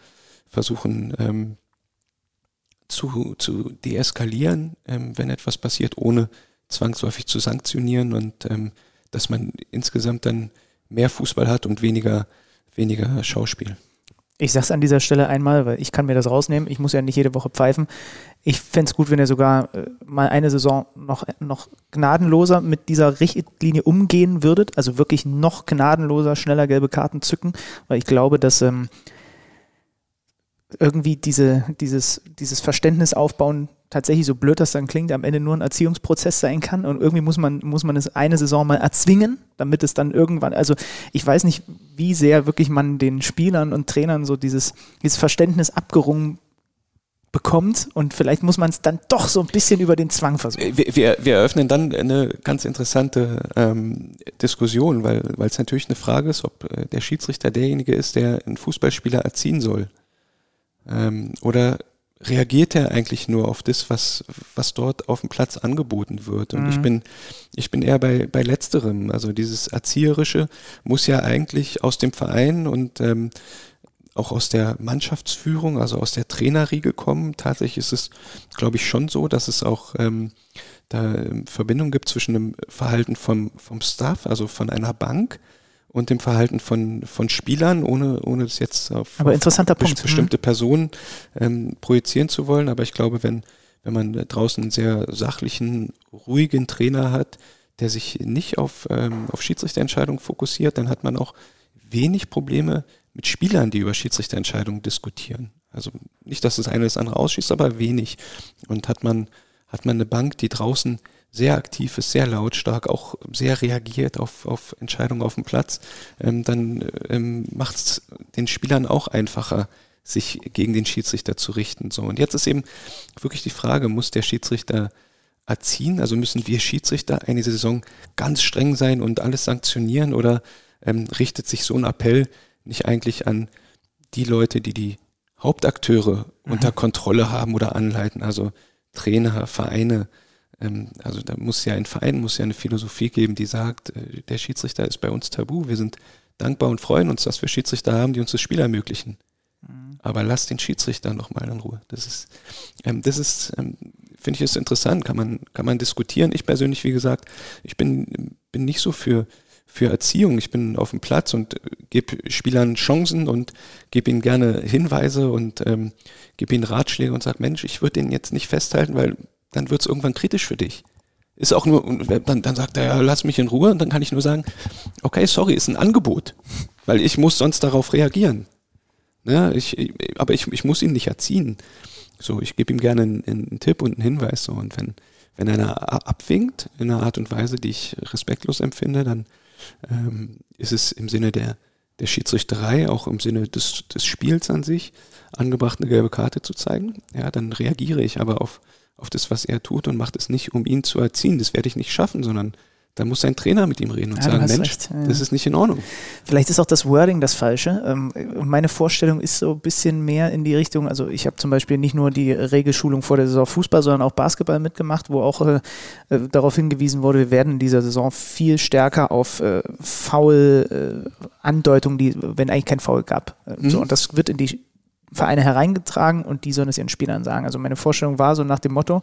Speaker 1: versuchen ähm, zu, zu deeskalieren, ähm, wenn etwas passiert, ohne zwangsläufig zu sanktionieren und ähm, dass man insgesamt dann mehr Fußball hat und weniger, weniger Schauspiel.
Speaker 3: Ich sage es an dieser Stelle einmal, weil ich kann mir das rausnehmen. Ich muss ja nicht jede Woche pfeifen. Ich fände gut, wenn ihr sogar äh, mal eine Saison noch, noch gnadenloser mit dieser Richtlinie umgehen würdet. Also wirklich noch gnadenloser, schneller gelbe Karten zücken. Weil ich glaube, dass ähm, irgendwie diese, dieses, dieses Verständnis aufbauen, tatsächlich so blöd das dann klingt, am Ende nur ein Erziehungsprozess sein kann und irgendwie muss man, muss man es eine Saison mal erzwingen, damit es dann irgendwann, also ich weiß nicht, wie sehr wirklich man den Spielern und Trainern so dieses, dieses Verständnis abgerungen bekommt und vielleicht muss man es dann doch so ein bisschen über den Zwang versuchen.
Speaker 1: Wir, wir, wir eröffnen dann eine ganz interessante ähm, Diskussion, weil es natürlich eine Frage ist, ob äh, der Schiedsrichter derjenige ist, der einen Fußballspieler erziehen soll. Ähm, oder reagiert er eigentlich nur auf das, was, was dort auf dem Platz angeboten wird. Und mhm. ich bin, ich bin eher bei, bei letzterem. Also dieses Erzieherische muss ja eigentlich aus dem Verein und ähm, auch aus der Mannschaftsführung, also aus der Trainerriege kommen. Tatsächlich ist es, glaube ich, schon so, dass es auch ähm, da Verbindung gibt zwischen dem Verhalten vom, vom Staff, also von einer Bank und dem Verhalten von, von Spielern, ohne, ohne das jetzt auf,
Speaker 3: Aber interessanter auf Punkt.
Speaker 1: bestimmte mhm. Personen ähm, projizieren zu wollen. Aber ich glaube, wenn, wenn man draußen einen sehr sachlichen, ruhigen Trainer hat, der sich nicht auf, ähm, auf Schiedsrichterentscheidungen fokussiert, dann hat man auch wenig Probleme mit Spielern, die über Schiedsrichterentscheidungen diskutieren. Also nicht, dass das eine das andere ausschießt, aber wenig. Und hat man, hat man eine Bank, die draußen sehr aktiv ist, sehr lautstark, auch sehr reagiert auf, auf Entscheidungen auf dem Platz, ähm, dann ähm, macht es den Spielern auch einfacher, sich gegen den Schiedsrichter zu richten. So. Und jetzt ist eben wirklich die Frage, muss der Schiedsrichter erziehen? Also müssen wir Schiedsrichter eine Saison ganz streng sein und alles sanktionieren oder ähm, richtet sich so ein Appell nicht eigentlich an die Leute, die die Hauptakteure mhm. unter Kontrolle haben oder anleiten, also Trainer, Vereine, also da muss ja ein Verein, muss ja eine Philosophie geben, die sagt, äh, der Schiedsrichter ist bei uns tabu. Wir sind dankbar und freuen uns, dass wir Schiedsrichter haben, die uns das Spiel ermöglichen. Mhm. Aber lass den Schiedsrichter noch mal in Ruhe. Das ist, ähm, das ist, ähm, finde ich, ist interessant. Kann man, kann man diskutieren. Ich persönlich, wie gesagt, ich bin, bin nicht so für für Erziehung. Ich bin auf dem Platz und äh, gebe Spielern Chancen und gebe ihnen gerne Hinweise und ähm, gebe ihnen Ratschläge und sage, Mensch, ich würde den jetzt nicht festhalten, weil dann wird es irgendwann kritisch für dich. Ist auch nur, dann, dann sagt er, ja, lass mich in Ruhe und dann kann ich nur sagen, okay, sorry, ist ein Angebot, weil ich muss sonst darauf reagieren. Ja, ne, ich, aber ich, ich muss ihn nicht erziehen. So, ich gebe ihm gerne einen, einen, Tipp und einen Hinweis. So, und wenn, wenn einer abwinkt in einer Art und Weise, die ich respektlos empfinde, dann ähm, ist es im Sinne der, der Schiedsrichterei, auch im Sinne des, des Spiels an sich, angebracht, eine gelbe Karte zu zeigen. Ja, dann reagiere ich aber auf, auf das, was er tut und macht es nicht, um ihn zu erziehen. Das werde ich nicht schaffen, sondern da muss sein Trainer mit ihm reden und ja, sagen, Mensch, ja. das ist nicht in Ordnung.
Speaker 3: Vielleicht ist auch das Wording das Falsche. Ähm, meine Vorstellung ist so ein bisschen mehr in die Richtung, also ich habe zum Beispiel nicht nur die Regelschulung vor der Saison Fußball, sondern auch Basketball mitgemacht, wo auch äh, äh darauf hingewiesen wurde, wir werden in dieser Saison viel stärker auf äh, Foul-Andeutungen, äh, die, wenn eigentlich kein Foul gab. Mhm. So, und das wird in die Vereine hereingetragen und die sollen es ihren Spielern sagen. Also meine Vorstellung war so nach dem Motto,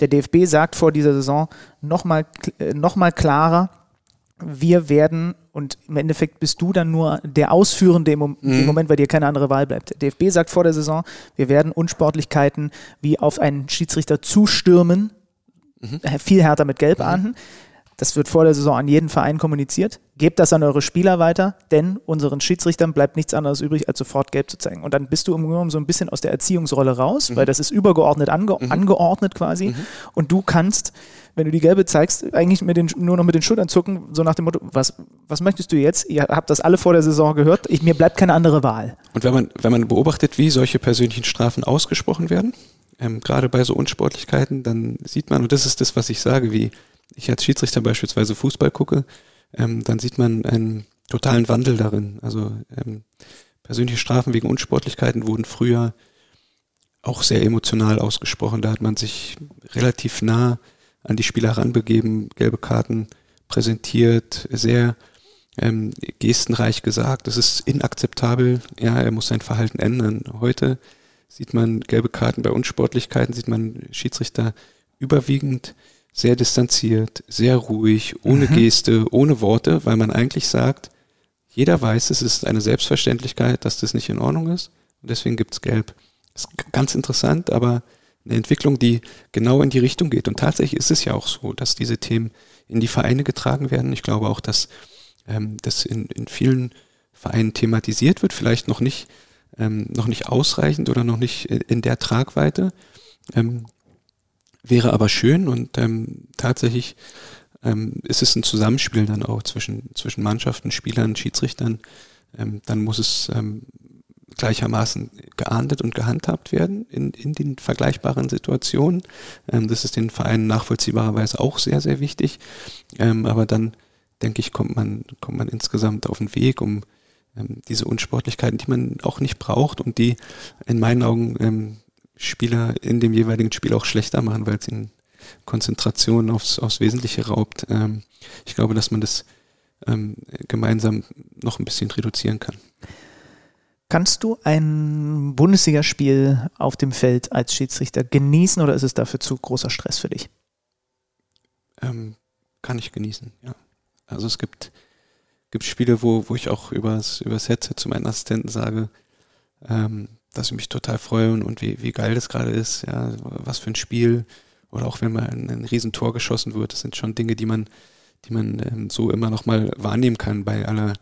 Speaker 3: der DFB sagt vor dieser Saison nochmal äh, noch mal klarer, wir werden, und im Endeffekt bist du dann nur der Ausführende im, Moment, mhm. im Moment, weil dir keine andere Wahl bleibt. Der DFB sagt vor der Saison, wir werden Unsportlichkeiten wie auf einen Schiedsrichter zustürmen, mhm. viel härter mit Gelb mhm. Das wird vor der Saison an jeden Verein kommuniziert. Gebt das an eure Spieler weiter, denn unseren Schiedsrichtern bleibt nichts anderes übrig, als sofort gelb zu zeigen. Und dann bist du im Grunde genommen so ein bisschen aus der Erziehungsrolle raus, mhm. weil das ist übergeordnet ange mhm. angeordnet quasi. Mhm. Und du kannst, wenn du die gelbe zeigst, eigentlich mit den, nur noch mit den Schultern zucken, so nach dem Motto, was, was möchtest du jetzt? Ihr habt das alle vor der Saison gehört, ich, mir bleibt keine andere Wahl.
Speaker 1: Und wenn man, wenn man beobachtet, wie solche persönlichen Strafen ausgesprochen werden, ähm, gerade bei so Unsportlichkeiten, dann sieht man, und das ist das, was ich sage, wie ich als Schiedsrichter beispielsweise Fußball gucke, ähm, dann sieht man einen totalen Wandel darin. Also ähm, persönliche Strafen wegen Unsportlichkeiten wurden früher auch sehr emotional ausgesprochen. Da hat man sich relativ nah an die Spieler heranbegeben, gelbe Karten präsentiert, sehr ähm, gestenreich gesagt, das ist inakzeptabel, ja, er muss sein Verhalten ändern. Heute sieht man gelbe Karten bei Unsportlichkeiten, sieht man Schiedsrichter überwiegend sehr distanziert, sehr ruhig, ohne mhm. Geste, ohne Worte, weil man eigentlich sagt, jeder weiß, es ist eine Selbstverständlichkeit, dass das nicht in Ordnung ist und deswegen gibt's Gelb. Das ist ganz interessant, aber eine Entwicklung, die genau in die Richtung geht. Und tatsächlich ist es ja auch so, dass diese Themen in die Vereine getragen werden. Ich glaube auch, dass ähm, das in, in vielen Vereinen thematisiert wird, vielleicht noch nicht, ähm, noch nicht ausreichend oder noch nicht in der Tragweite. Ähm, Wäre aber schön und ähm, tatsächlich ähm, ist es ein Zusammenspiel dann auch zwischen, zwischen Mannschaften, Spielern, Schiedsrichtern. Ähm, dann muss es ähm, gleichermaßen geahndet und gehandhabt werden in, in den vergleichbaren Situationen. Ähm, das ist den Vereinen nachvollziehbarerweise auch sehr, sehr wichtig. Ähm, aber dann, denke ich, kommt man, kommt man insgesamt auf den Weg, um ähm, diese Unsportlichkeiten, die man auch nicht braucht und die in meinen Augen ähm, Spieler in dem jeweiligen Spiel auch schlechter machen, weil es ihnen Konzentration aufs, aufs Wesentliche raubt. Ähm, ich glaube, dass man das ähm, gemeinsam noch ein bisschen reduzieren kann.
Speaker 3: Kannst du ein Bundesligaspiel auf dem Feld als Schiedsrichter genießen oder ist es dafür zu großer Stress für dich?
Speaker 1: Ähm, kann ich genießen, ja. Also es gibt, gibt Spiele, wo, wo ich auch übers, übers Headset zu meinen Assistenten sage, ähm, dass ich mich total freue und, und wie, wie geil das gerade ist, ja, was für ein Spiel. Oder auch wenn mal ein, ein Riesentor geschossen wird, das sind schon Dinge, die man, die man ähm, so immer noch mal wahrnehmen kann bei aller,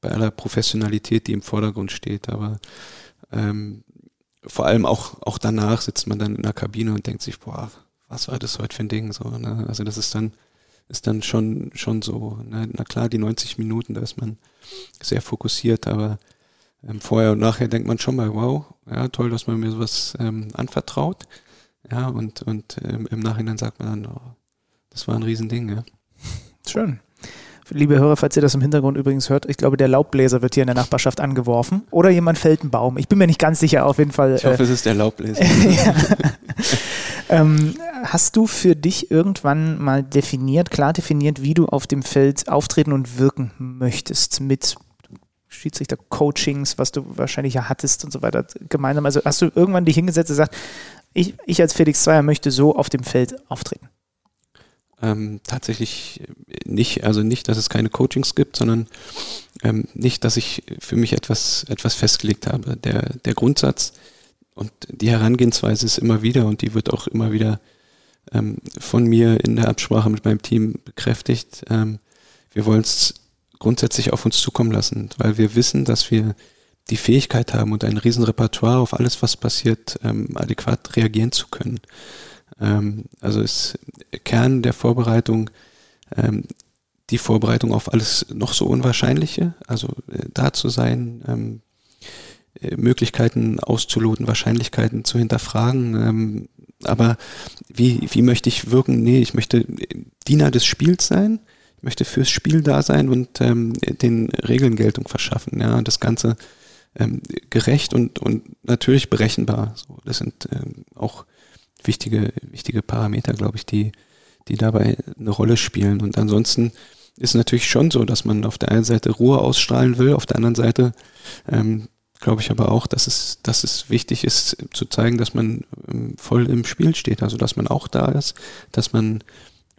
Speaker 1: bei aller Professionalität, die im Vordergrund steht. Aber ähm, vor allem auch, auch danach sitzt man dann in der Kabine und denkt sich, boah, was war das heute für ein Ding? So, ne? Also das ist dann, ist dann schon, schon so. Ne? Na klar, die 90 Minuten, da ist man sehr fokussiert, aber ähm, vorher und nachher denkt man schon mal, wow, ja, toll, dass man mir sowas ähm, anvertraut. Ja, und, und ähm, im Nachhinein sagt man dann, oh, das war ein Riesending, ja.
Speaker 3: Schön. Liebe Hörer, falls ihr das im Hintergrund übrigens hört, ich glaube, der Laubbläser wird hier in der Nachbarschaft angeworfen. Oder jemand fällt einen Baum. Ich bin mir nicht ganz sicher, auf jeden Fall.
Speaker 1: Ich hoffe, äh, es ist der Laubbläser. <laughs>
Speaker 3: ähm, hast du für dich irgendwann mal definiert, klar definiert, wie du auf dem Feld auftreten und wirken möchtest mit Schiedsrichter-Coachings, was du wahrscheinlich ja hattest und so weiter, gemeinsam. Also hast du irgendwann dich hingesetzt und gesagt, ich, ich als Felix Zweier möchte so auf dem Feld auftreten?
Speaker 1: Ähm, tatsächlich nicht, also nicht, dass es keine Coachings gibt, sondern ähm, nicht, dass ich für mich etwas, etwas festgelegt habe. Der, der Grundsatz und die Herangehensweise ist immer wieder und die wird auch immer wieder ähm, von mir in der Absprache mit meinem Team bekräftigt. Ähm, wir wollen es grundsätzlich auf uns zukommen lassen, weil wir wissen, dass wir die Fähigkeit haben und ein Riesenrepertoire auf alles, was passiert, ähm, adäquat reagieren zu können. Ähm, also ist Kern der Vorbereitung ähm, die Vorbereitung auf alles noch so Unwahrscheinliche, also äh, da zu sein, ähm, äh, Möglichkeiten auszuloten, Wahrscheinlichkeiten zu hinterfragen. Ähm, aber wie, wie möchte ich wirken? Nee, ich möchte Diener des Spiels sein möchte fürs Spiel da sein und ähm, den Regeln Geltung verschaffen. Ja, das Ganze ähm, gerecht und, und natürlich berechenbar. So, das sind ähm, auch wichtige, wichtige Parameter, glaube ich, die, die dabei eine Rolle spielen. Und ansonsten ist natürlich schon so, dass man auf der einen Seite Ruhe ausstrahlen will, auf der anderen Seite ähm, glaube ich aber auch, dass es, dass es wichtig ist zu zeigen, dass man ähm, voll im Spiel steht, also dass man auch da ist, dass man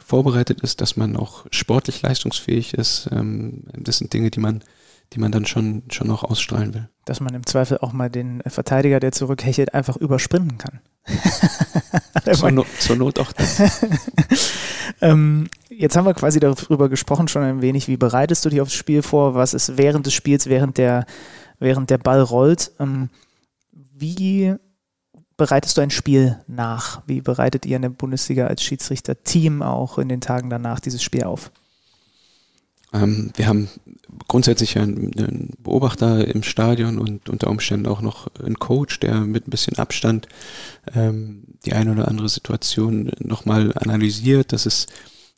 Speaker 1: vorbereitet ist, dass man auch sportlich leistungsfähig ist. Ähm, das sind Dinge, die man, die man dann schon, schon auch ausstrahlen will.
Speaker 3: Dass man im Zweifel auch mal den Verteidiger, der zurückhechelt, einfach übersprinten kann. <laughs>
Speaker 1: zur, no zur Not auch das. <laughs>
Speaker 3: ähm, jetzt haben wir quasi darüber gesprochen, schon ein wenig, wie bereitest du dich aufs Spiel vor, was ist während des Spiels, während der, während der Ball rollt. Ähm, wie bereitest du ein Spiel nach? Wie bereitet ihr in der Bundesliga als Schiedsrichter-Team auch in den Tagen danach dieses Spiel auf?
Speaker 1: Ähm, wir haben grundsätzlich einen Beobachter im Stadion und unter Umständen auch noch einen Coach, der mit ein bisschen Abstand ähm, die eine oder andere Situation nochmal analysiert. Das ist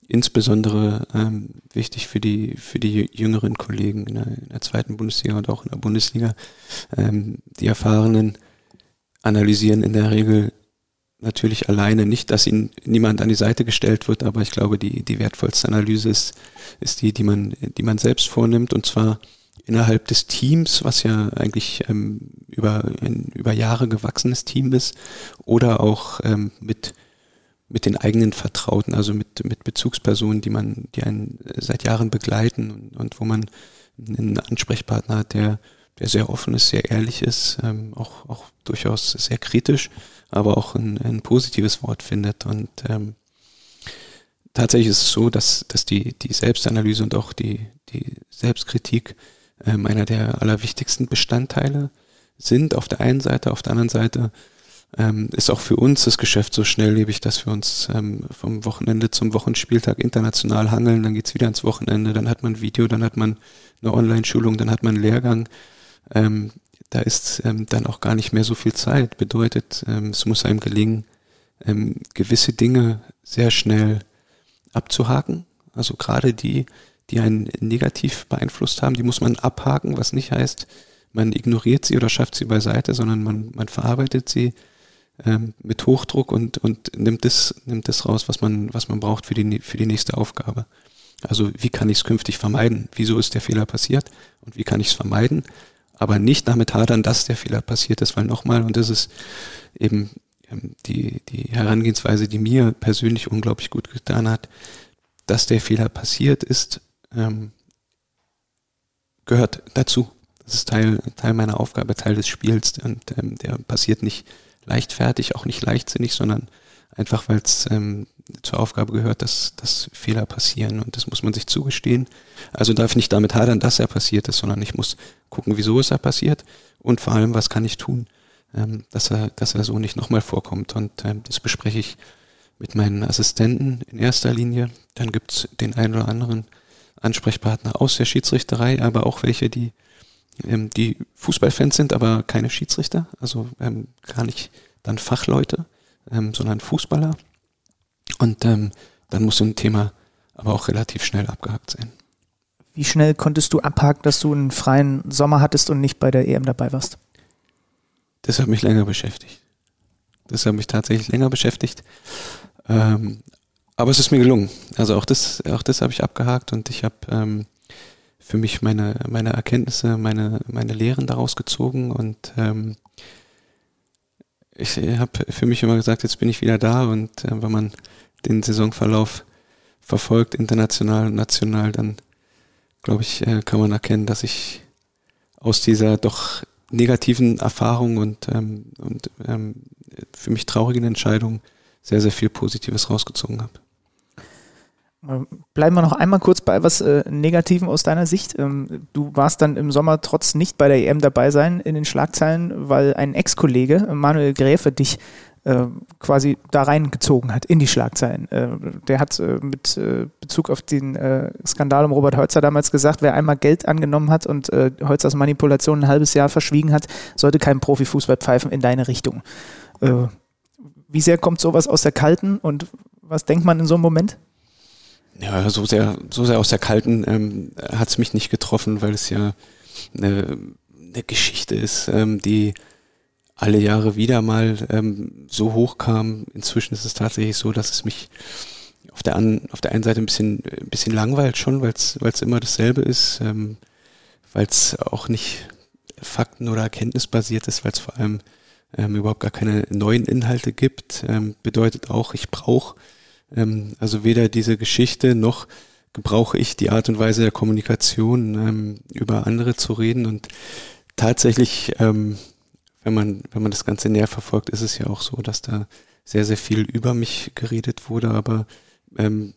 Speaker 1: insbesondere ähm, wichtig für die für die jüngeren Kollegen in der, in der, zweiten Bundesliga und auch in der Bundesliga. Ähm, die Erfahrenen analysieren in der Regel natürlich alleine. Nicht, dass ihnen niemand an die Seite gestellt wird, aber ich glaube, die, die wertvollste Analyse ist, ist die, die man, die man selbst vornimmt. Und zwar innerhalb des Teams, was ja eigentlich ähm, über, ein über Jahre gewachsenes Team ist, oder auch ähm, mit, mit den eigenen Vertrauten, also mit, mit Bezugspersonen, die man, die einen seit Jahren begleiten und, und wo man einen Ansprechpartner hat, der, der sehr offen ist, sehr ehrlich ist, ähm, auch, auch durchaus sehr kritisch aber auch ein, ein positives Wort findet. Und ähm, tatsächlich ist es so, dass, dass die, die Selbstanalyse und auch die, die Selbstkritik ähm, einer der allerwichtigsten Bestandteile sind auf der einen Seite, auf der anderen Seite ähm, ist auch für uns das Geschäft so schnelllebig, dass wir uns ähm, vom Wochenende zum Wochenspieltag international hangeln, dann geht's wieder ins Wochenende, dann hat man Video, dann hat man eine Online-Schulung, dann hat man einen Lehrgang. Ähm, da ist ähm, dann auch gar nicht mehr so viel Zeit. Bedeutet, ähm, es muss einem gelingen, ähm, gewisse Dinge sehr schnell abzuhaken. Also gerade die, die einen negativ beeinflusst haben, die muss man abhaken, was nicht heißt, man ignoriert sie oder schafft sie beiseite, sondern man, man verarbeitet sie ähm, mit Hochdruck und, und nimmt das, nimmt das raus, was man, was man braucht für die, für die nächste Aufgabe. Also wie kann ich es künftig vermeiden? Wieso ist der Fehler passiert? Und wie kann ich es vermeiden? Aber nicht damit hadern, dass der Fehler passiert ist, weil nochmal, und das ist eben ähm, die, die Herangehensweise, die mir persönlich unglaublich gut getan hat, dass der Fehler passiert ist, ähm, gehört dazu. Das ist Teil, Teil meiner Aufgabe, Teil des Spiels und ähm, der passiert nicht leichtfertig, auch nicht leichtsinnig, sondern einfach, weil es ähm, zur Aufgabe gehört, dass, dass Fehler passieren und das muss man sich zugestehen. Also darf ich nicht damit hadern, dass er passiert ist, sondern ich muss gucken, wieso ist er passiert und vor allem, was kann ich tun, ähm, dass er, dass er so nicht nochmal vorkommt. Und ähm, das bespreche ich mit meinen Assistenten in erster Linie. Dann gibt's den einen oder anderen Ansprechpartner aus der Schiedsrichterei, aber auch welche, die ähm, die Fußballfans sind, aber keine Schiedsrichter, also ähm, gar nicht dann Fachleute, ähm, sondern Fußballer. Und ähm, dann muss so ein Thema aber auch relativ schnell abgehakt sein.
Speaker 3: Wie schnell konntest du abhaken, dass du einen freien Sommer hattest und nicht bei der EM dabei warst?
Speaker 1: Das hat mich länger beschäftigt. Das hat mich tatsächlich länger beschäftigt. Ähm, aber es ist mir gelungen. Also auch das, auch das habe ich abgehakt und ich habe ähm, für mich meine, meine Erkenntnisse, meine, meine Lehren daraus gezogen und ähm, ich habe für mich immer gesagt, jetzt bin ich wieder da und äh, wenn man den Saisonverlauf verfolgt, international und national, dann glaube ich, äh, kann man erkennen, dass ich aus dieser doch negativen Erfahrung und, ähm, und ähm, für mich traurigen Entscheidung sehr, sehr viel Positives rausgezogen habe.
Speaker 3: Bleiben wir noch einmal kurz bei was äh, Negativem aus deiner Sicht. Ähm, du warst dann im Sommer trotz nicht bei der EM dabei sein in den Schlagzeilen, weil ein Ex-Kollege, Manuel Gräfe, dich äh, quasi da reingezogen hat in die Schlagzeilen. Äh, der hat äh, mit äh, Bezug auf den äh, Skandal um Robert Holzer damals gesagt, wer einmal Geld angenommen hat und äh, Holzers Manipulation ein halbes Jahr verschwiegen hat, sollte keinen Profifußball pfeifen in deine Richtung. wie sehr kommt sowas aus der Kalten und was denkt man in so einem Moment?
Speaker 1: Ja, so sehr, so sehr aus der Kalten ähm, hat es mich nicht getroffen, weil es ja eine, eine Geschichte ist, ähm, die alle Jahre wieder mal ähm, so hoch kam. Inzwischen ist es tatsächlich so, dass es mich auf der, an, auf der einen Seite ein bisschen, ein bisschen langweilt schon, weil es immer dasselbe ist, ähm, weil es auch nicht fakten- oder erkenntnisbasiert ist, weil es vor allem ähm, überhaupt gar keine neuen Inhalte gibt. Ähm, bedeutet auch, ich brauche also weder diese Geschichte noch gebrauche ich die Art und Weise der Kommunikation, ähm, über andere zu reden. Und tatsächlich, ähm, wenn man, wenn man das Ganze näher verfolgt, ist es ja auch so, dass da sehr, sehr viel über mich geredet wurde, aber ähm,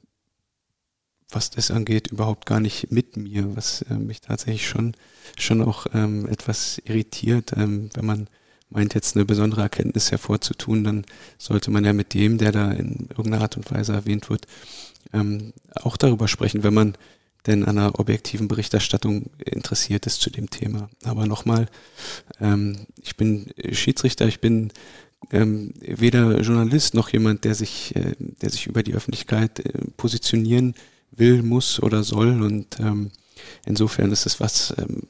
Speaker 1: was das angeht, überhaupt gar nicht mit mir, was äh, mich tatsächlich schon, schon auch ähm, etwas irritiert, ähm, wenn man meint jetzt eine besondere Erkenntnis hervorzutun, dann sollte man ja mit dem, der da in irgendeiner Art und Weise erwähnt wird, ähm, auch darüber sprechen, wenn man denn an einer objektiven Berichterstattung interessiert ist zu dem Thema. Aber nochmal, ähm, ich bin Schiedsrichter, ich bin ähm, weder Journalist noch jemand, der sich, äh, der sich über die Öffentlichkeit äh, positionieren will, muss oder soll. Und ähm, insofern ist es was, ähm,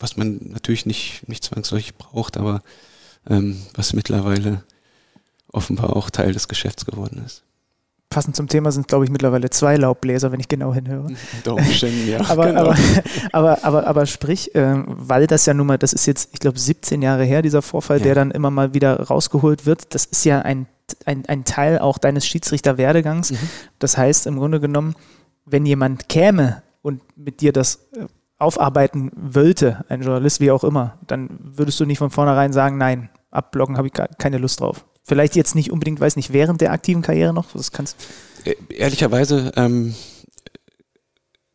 Speaker 1: was man natürlich nicht, nicht zwangsläufig braucht, aber ähm, was mittlerweile offenbar auch Teil des Geschäfts geworden ist.
Speaker 3: Passend zum Thema sind, glaube ich, mittlerweile zwei Laubbläser, wenn ich genau hinhöre. <laughs>
Speaker 1: Umständen, ja. <laughs>
Speaker 3: aber, genau. aber, aber, aber, aber, sprich, äh, weil das ja nun mal, das ist jetzt, ich glaube, 17 Jahre her, dieser Vorfall, ja. der dann immer mal wieder rausgeholt wird. Das ist ja ein, ein, ein Teil auch deines Schiedsrichterwerdegangs. Mhm. Das heißt, im Grunde genommen, wenn jemand käme und mit dir das äh, aufarbeiten wollte, ein Journalist wie auch immer, dann würdest du nicht von vornherein sagen, nein, abblocken habe ich keine Lust drauf. Vielleicht jetzt nicht unbedingt, weiß nicht, während der aktiven Karriere noch, das kannst
Speaker 1: äh, Ehrlicherweise ähm,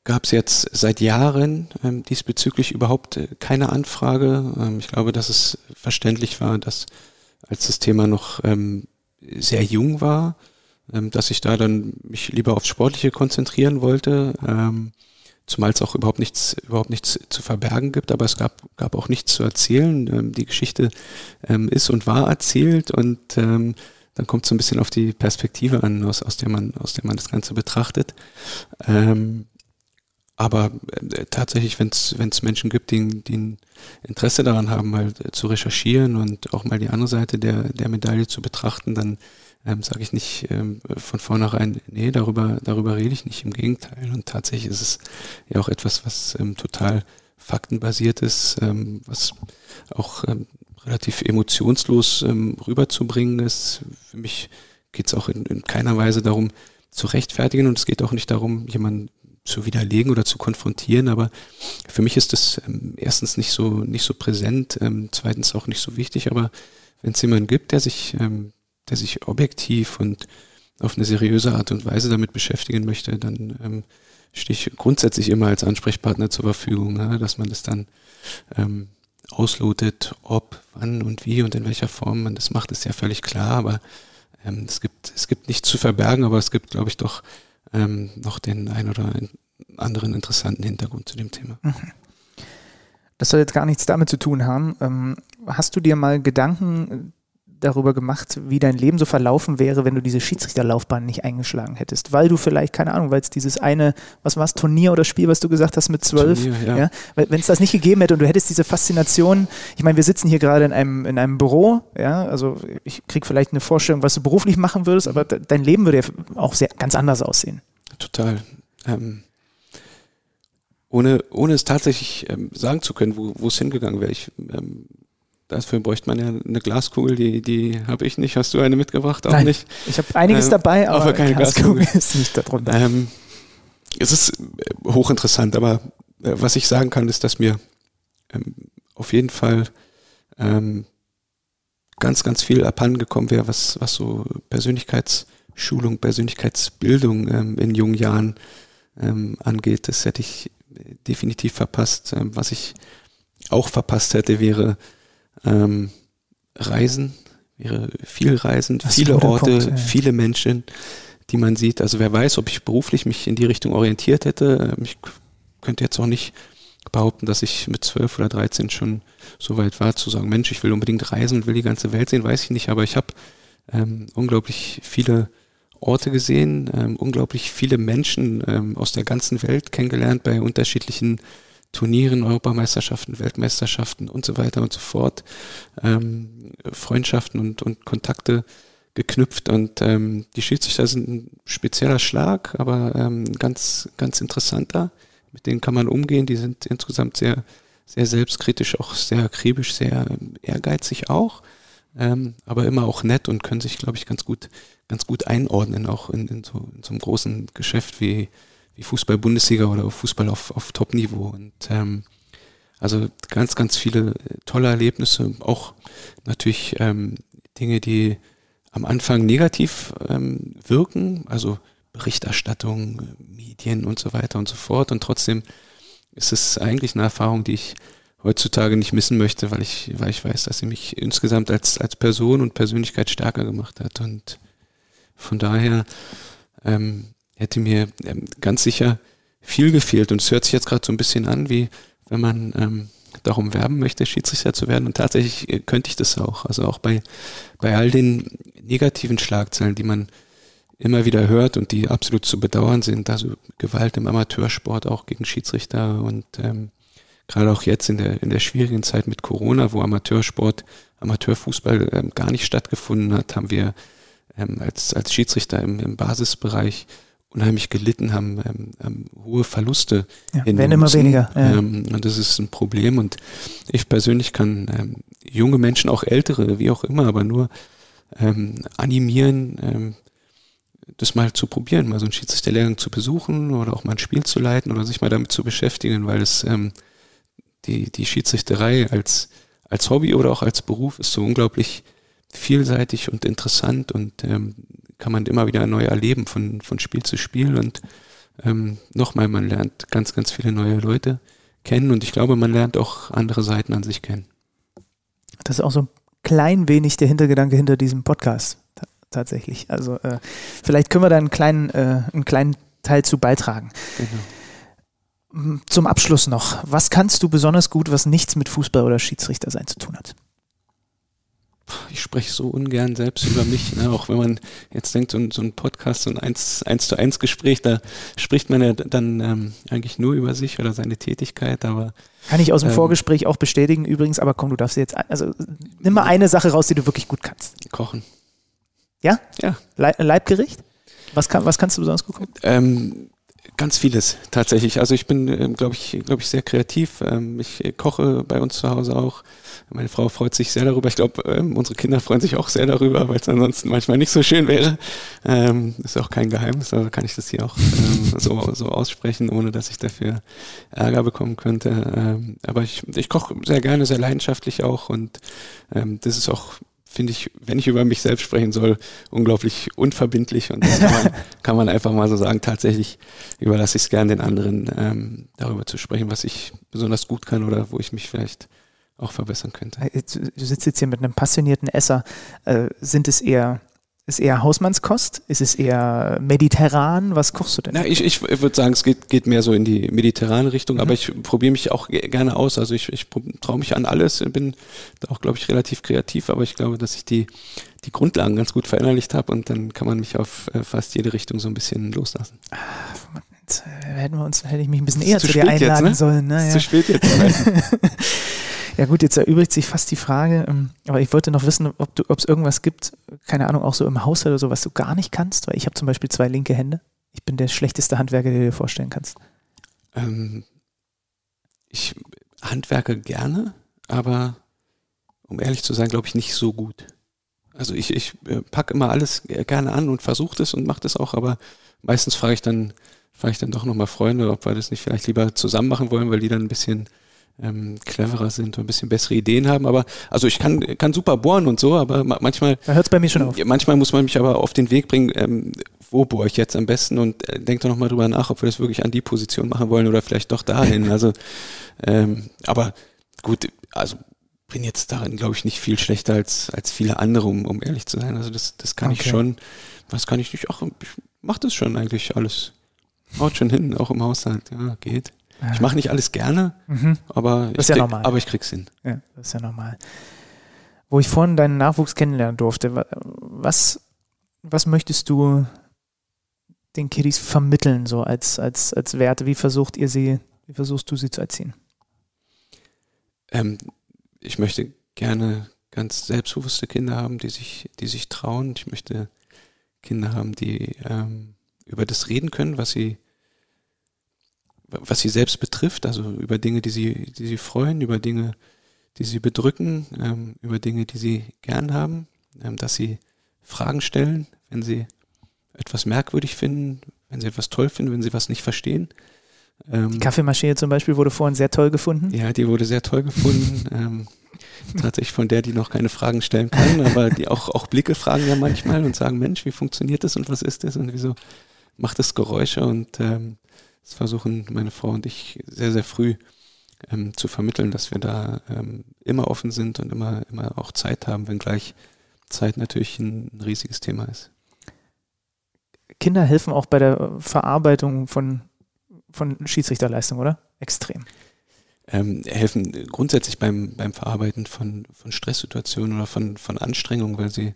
Speaker 1: gab es jetzt seit Jahren ähm, diesbezüglich überhaupt äh, keine Anfrage. Ähm, ich glaube, dass es verständlich war, dass als das Thema noch ähm, sehr jung war, ähm, dass ich da dann mich lieber aufs Sportliche konzentrieren wollte. Zumal es auch überhaupt nichts, überhaupt nichts zu verbergen gibt, aber es gab, gab auch nichts zu erzählen. Ähm, die Geschichte ähm, ist und war erzählt und ähm, dann kommt es so ein bisschen auf die Perspektive an, aus, aus der man, aus der man das Ganze betrachtet. Ähm, aber äh, tatsächlich, wenn es Menschen gibt, die, die ein Interesse daran haben, mal zu recherchieren und auch mal die andere Seite der, der Medaille zu betrachten, dann ähm, sage ich nicht ähm, von vornherein, nee, darüber, darüber rede ich nicht. Im Gegenteil. Und tatsächlich ist es ja auch etwas, was ähm, total faktenbasiert ist, ähm, was auch ähm, relativ emotionslos ähm, rüberzubringen ist. Für mich geht es auch in, in keiner Weise darum, zu rechtfertigen und es geht auch nicht darum, jemanden zu widerlegen oder zu konfrontieren, aber für mich ist das ähm, erstens nicht so nicht so präsent, ähm, zweitens auch nicht so wichtig, aber wenn es jemanden gibt, der sich ähm, der sich objektiv und auf eine seriöse Art und Weise damit beschäftigen möchte, dann ähm, stehe ich grundsätzlich immer als Ansprechpartner zur Verfügung, ne, dass man das dann ähm, auslotet, ob, wann und wie und in welcher Form man das macht, ist ja völlig klar, aber ähm, es gibt es gibt nichts zu verbergen, aber es gibt, glaube ich, doch ähm, noch den ein oder anderen interessanten Hintergrund zu dem Thema. Mhm.
Speaker 3: Das soll jetzt gar nichts damit zu tun haben. Ähm, hast du dir mal Gedanken darüber gemacht, wie dein Leben so verlaufen wäre, wenn du diese Schiedsrichterlaufbahn nicht eingeschlagen hättest. Weil du vielleicht, keine Ahnung, weil es dieses eine, was war es, Turnier oder Spiel, was du gesagt hast mit zwölf, ja. ja wenn es das nicht gegeben hätte und du hättest diese Faszination, ich meine, wir sitzen hier gerade in einem, in einem Büro, ja, also ich krieg vielleicht eine Vorstellung, was du beruflich machen würdest, aber dein Leben würde ja auch sehr ganz anders aussehen.
Speaker 1: Total. Ähm, ohne, ohne es tatsächlich ähm, sagen zu können, wo es hingegangen wäre. Ich ähm, Dafür bräuchte man ja eine Glaskugel, die, die habe ich nicht. Hast du eine mitgebracht?
Speaker 3: Auch Nein, nicht. Ich habe einiges ähm, dabei, aber,
Speaker 1: aber keine Glaskugel.
Speaker 3: Glaskugel <laughs> ist nicht darunter. Ähm,
Speaker 1: es ist äh, hochinteressant, aber äh, was ich sagen kann, ist, dass mir ähm, auf jeden Fall ähm, ganz, ganz viel abhandengekommen wäre, was, was so Persönlichkeitsschulung, Persönlichkeitsbildung ähm, in jungen Jahren ähm, angeht. Das hätte ich definitiv verpasst. Was ich auch verpasst hätte, wäre ähm, Reisen, wäre viel Reisen, das viele Orte, ja. viele Menschen, die man sieht. Also wer weiß, ob ich beruflich mich in die Richtung orientiert hätte. Ähm, ich könnte jetzt auch nicht behaupten, dass ich mit zwölf oder dreizehn schon so weit war, zu sagen, Mensch, ich will unbedingt reisen und will die ganze Welt sehen, weiß ich nicht, aber ich habe ähm, unglaublich viele Orte gesehen, ähm, unglaublich viele Menschen ähm, aus der ganzen Welt kennengelernt bei unterschiedlichen Turnieren, Europameisterschaften, Weltmeisterschaften und so weiter und so fort. Ähm, Freundschaften und, und Kontakte geknüpft und ähm, die Schiedsrichter sind ein spezieller Schlag, aber ähm, ganz, ganz interessanter. Mit denen kann man umgehen. Die sind insgesamt sehr, sehr selbstkritisch, auch sehr akribisch, sehr ehrgeizig auch, ähm, aber immer auch nett und können sich, glaube ich, ganz gut, ganz gut einordnen, auch in, in, so, in so einem großen Geschäft wie, wie Fußball-Bundesliga oder Fußball auf, auf Top-Niveau. Und ähm, also ganz, ganz viele tolle Erlebnisse, auch natürlich ähm, Dinge, die am Anfang negativ ähm, wirken, also Berichterstattung, Medien und so weiter und so fort. Und trotzdem ist es eigentlich eine Erfahrung, die ich heutzutage nicht missen möchte, weil ich, weil ich weiß, dass sie mich insgesamt als, als Person und Persönlichkeit stärker gemacht hat. Und von daher ähm, hätte mir ähm, ganz sicher viel gefehlt. Und es hört sich jetzt gerade so ein bisschen an, wie wenn man ähm, darum werben möchte, Schiedsrichter zu werden. Und tatsächlich äh, könnte ich das auch. Also auch bei, bei all den negativen Schlagzeilen, die man immer wieder hört und die absolut zu bedauern sind, also Gewalt im Amateursport auch gegen Schiedsrichter und ähm, gerade auch jetzt in der, in der schwierigen Zeit mit Corona, wo Amateursport, Amateurfußball ähm, gar nicht stattgefunden hat, haben wir ähm, als, als Schiedsrichter im, im Basisbereich unheimlich gelitten, haben ähm, ähm, hohe Verluste.
Speaker 3: Ja, werden immer weniger.
Speaker 1: Ja. Ähm, und das ist ein Problem. Und ich persönlich kann ähm, junge Menschen, auch ältere, wie auch immer, aber nur ähm, animieren, ähm, das mal zu probieren, mal so einen Schiedsrichterlehrgang zu besuchen oder auch mal ein Spiel zu leiten oder sich mal damit zu beschäftigen, weil es ähm, die, die Schiedsrichterei als, als Hobby oder auch als Beruf ist so unglaublich vielseitig und interessant und ähm, kann man immer wieder neu erleben von, von Spiel zu Spiel und ähm, nochmal, man lernt ganz, ganz viele neue Leute kennen und ich glaube, man lernt auch andere Seiten an sich kennen.
Speaker 3: Das ist auch so ein klein wenig der Hintergedanke hinter diesem Podcast tatsächlich. Also äh, vielleicht können wir da einen kleinen, äh, einen kleinen Teil zu beitragen. Genau. Zum Abschluss noch, was kannst du besonders gut, was nichts mit Fußball oder Schiedsrichter sein zu tun hat?
Speaker 1: Ich spreche so ungern selbst über mich, ne? auch wenn man jetzt denkt, so ein, so ein Podcast, so ein eins, eins zu eins Gespräch, da spricht man ja dann ähm, eigentlich nur über sich oder seine Tätigkeit, aber
Speaker 3: kann ich aus dem ähm, Vorgespräch auch bestätigen übrigens, aber komm, du darfst jetzt, also nimm mal eine Sache raus, die du wirklich gut kannst.
Speaker 1: Kochen.
Speaker 3: Ja?
Speaker 1: Ja.
Speaker 3: Leibgericht? Was, kann, was kannst du besonders gut kochen?
Speaker 1: Ähm, Ganz vieles tatsächlich. Also ich bin, ähm, glaube ich, glaube ich, sehr kreativ. Ähm, ich koche bei uns zu Hause auch. Meine Frau freut sich sehr darüber. Ich glaube, ähm, unsere Kinder freuen sich auch sehr darüber, weil es ansonsten manchmal nicht so schön wäre. ist auch kein Geheimnis, also kann ich das hier auch so, so aussprechen, ohne dass ich dafür Ärger bekommen könnte. aber ich, ich koche sehr gerne, sehr leidenschaftlich auch und das ist auch finde ich, wenn ich über mich selbst sprechen soll, unglaublich unverbindlich und das kann man, <laughs> kann man einfach mal so sagen. Tatsächlich überlasse ich es gern den anderen, ähm, darüber zu sprechen, was ich besonders gut kann oder wo ich mich vielleicht auch verbessern könnte.
Speaker 3: Du sitzt jetzt hier mit einem passionierten Esser. Äh, sind es eher ist eher Hausmannskost? Ist es eher mediterran? Was kochst du denn?
Speaker 1: Na, ich, ich würde sagen, es geht, geht mehr so in die mediterrane Richtung, mhm. aber ich probiere mich auch gerne aus. Also ich, ich traue mich an alles, bin auch, glaube ich, relativ kreativ, aber ich glaube, dass ich die, die Grundlagen ganz gut verinnerlicht habe und dann kann man mich auf äh, fast jede Richtung so ein bisschen loslassen.
Speaker 3: Ah, jetzt äh, hätten wir uns, hätte ich mich ein bisschen eher zu, zu dir einladen jetzt, ne? sollen.
Speaker 1: Ne? Ja. Zu spät jetzt. <laughs>
Speaker 3: Ja gut, jetzt erübrigt sich fast die Frage, ähm, aber ich wollte noch wissen, ob es irgendwas gibt, keine Ahnung, auch so im Haushalt oder so, was du gar nicht kannst, weil ich habe zum Beispiel zwei linke Hände. Ich bin der schlechteste Handwerker, den du dir vorstellen kannst.
Speaker 1: Ähm, ich handwerke gerne, aber um ehrlich zu sein, glaube ich nicht so gut. Also ich, ich äh, packe immer alles gerne an und versuche das und mache das auch, aber meistens frage ich dann, frage ich dann doch nochmal Freunde, ob wir das nicht vielleicht lieber zusammen machen wollen, weil die dann ein bisschen ähm, cleverer sind und ein bisschen bessere Ideen haben. Aber also ich kann, kann super bohren und so, aber manchmal.
Speaker 3: Da hört es bei mir schon auf.
Speaker 1: Manchmal muss man mich aber auf den Weg bringen, ähm, wo bohre ich jetzt am besten und äh, denkt doch nochmal drüber nach, ob wir das wirklich an die Position machen wollen oder vielleicht doch dahin. <laughs> Also, ähm, aber gut, also bin jetzt darin, glaube ich, nicht viel schlechter als, als viele andere, um, um ehrlich zu sein. Also das, das kann okay. ich schon. Was kann ich nicht? Ach, ich mach das schon eigentlich alles. Haut schon hin, auch im Haushalt. Ja, geht. Ich mache nicht alles gerne, mhm. aber,
Speaker 3: ich
Speaker 1: ja
Speaker 3: krieg, normal.
Speaker 1: aber ich krieg's hin.
Speaker 3: Ja, das ist ja normal. Wo ich vorhin deinen Nachwuchs kennenlernen durfte, was, was möchtest du den Kiddies vermitteln, so als, als, als Werte? Wie versucht ihr sie, wie versuchst du sie zu erziehen?
Speaker 1: Ähm, ich möchte gerne ganz selbstbewusste Kinder haben, die sich, die sich trauen. Ich möchte Kinder haben, die ähm, über das reden können, was sie, was sie selbst betrifft, also über Dinge, die sie, die sie freuen, über Dinge, die sie bedrücken, ähm, über Dinge, die sie gern haben, ähm, dass sie Fragen stellen, wenn sie etwas merkwürdig finden, wenn sie etwas toll finden, wenn sie was nicht verstehen.
Speaker 3: Ähm, die Kaffeemaschine zum Beispiel wurde vorhin sehr toll gefunden.
Speaker 1: Ja, die wurde sehr toll gefunden. <laughs> ähm, tatsächlich von der, die noch keine Fragen stellen kann, aber die auch, auch Blicke fragen ja manchmal und sagen, Mensch, wie funktioniert das und was ist das und wieso macht das Geräusche und ähm, das versuchen meine Frau und ich sehr, sehr früh ähm, zu vermitteln, dass wir da ähm, immer offen sind und immer, immer auch Zeit haben, wenngleich Zeit natürlich ein, ein riesiges Thema ist.
Speaker 3: Kinder helfen auch bei der Verarbeitung von, von Schiedsrichterleistung, oder? Extrem.
Speaker 1: Ähm, helfen grundsätzlich beim, beim Verarbeiten von, von Stresssituationen oder von, von Anstrengungen, weil sie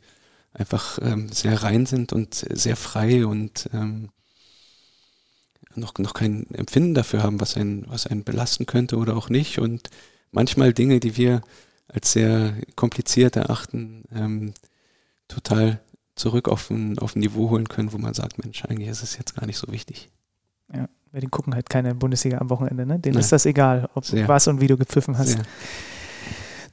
Speaker 1: einfach ähm, sehr rein sind und sehr frei und ähm, noch, noch kein Empfinden dafür haben, was einen, was einen belasten könnte oder auch nicht. Und manchmal Dinge, die wir als sehr kompliziert erachten, ähm, total zurück auf ein, auf ein Niveau holen können, wo man sagt, Mensch, eigentlich ist es jetzt gar nicht so wichtig.
Speaker 3: Ja, die gucken halt keine Bundesliga am Wochenende, ne? Denen ja. ist das egal, ob Sehr. was und wie du gepfiffen hast. Sehr.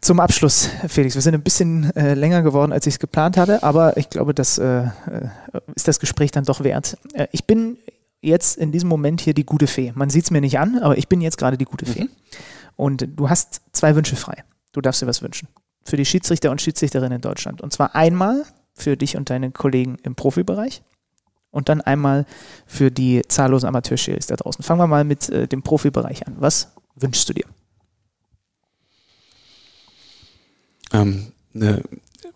Speaker 3: Zum Abschluss, Felix, wir sind ein bisschen äh, länger geworden, als ich es geplant hatte, aber ich glaube, das äh, äh, ist das Gespräch dann doch wert. Äh, ich bin jetzt in diesem Moment hier die gute Fee. Man sieht es mir nicht an, aber ich bin jetzt gerade die gute Fee. Mhm. Und du hast zwei Wünsche frei. Du darfst dir was wünschen. Für die Schiedsrichter und Schiedsrichterinnen in Deutschland. Und zwar einmal für dich und deine Kollegen im Profibereich und dann einmal für die zahllosen Amateurschiedsrichter da draußen. Fangen wir mal mit äh, dem Profibereich an. Was wünschst du dir?
Speaker 1: Ähm, eine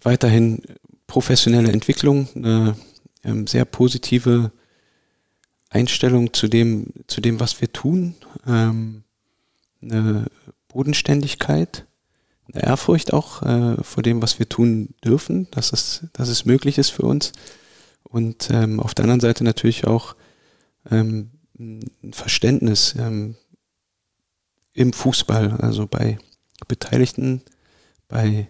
Speaker 1: weiterhin professionelle Entwicklung, eine ähm, sehr positive Einstellung zu dem, zu dem, was wir tun, ähm, eine Bodenständigkeit, eine Ehrfurcht auch äh, vor dem, was wir tun dürfen, dass es, dass es möglich ist für uns. Und ähm, auf der anderen Seite natürlich auch ähm, ein Verständnis ähm, im Fußball, also bei Beteiligten, bei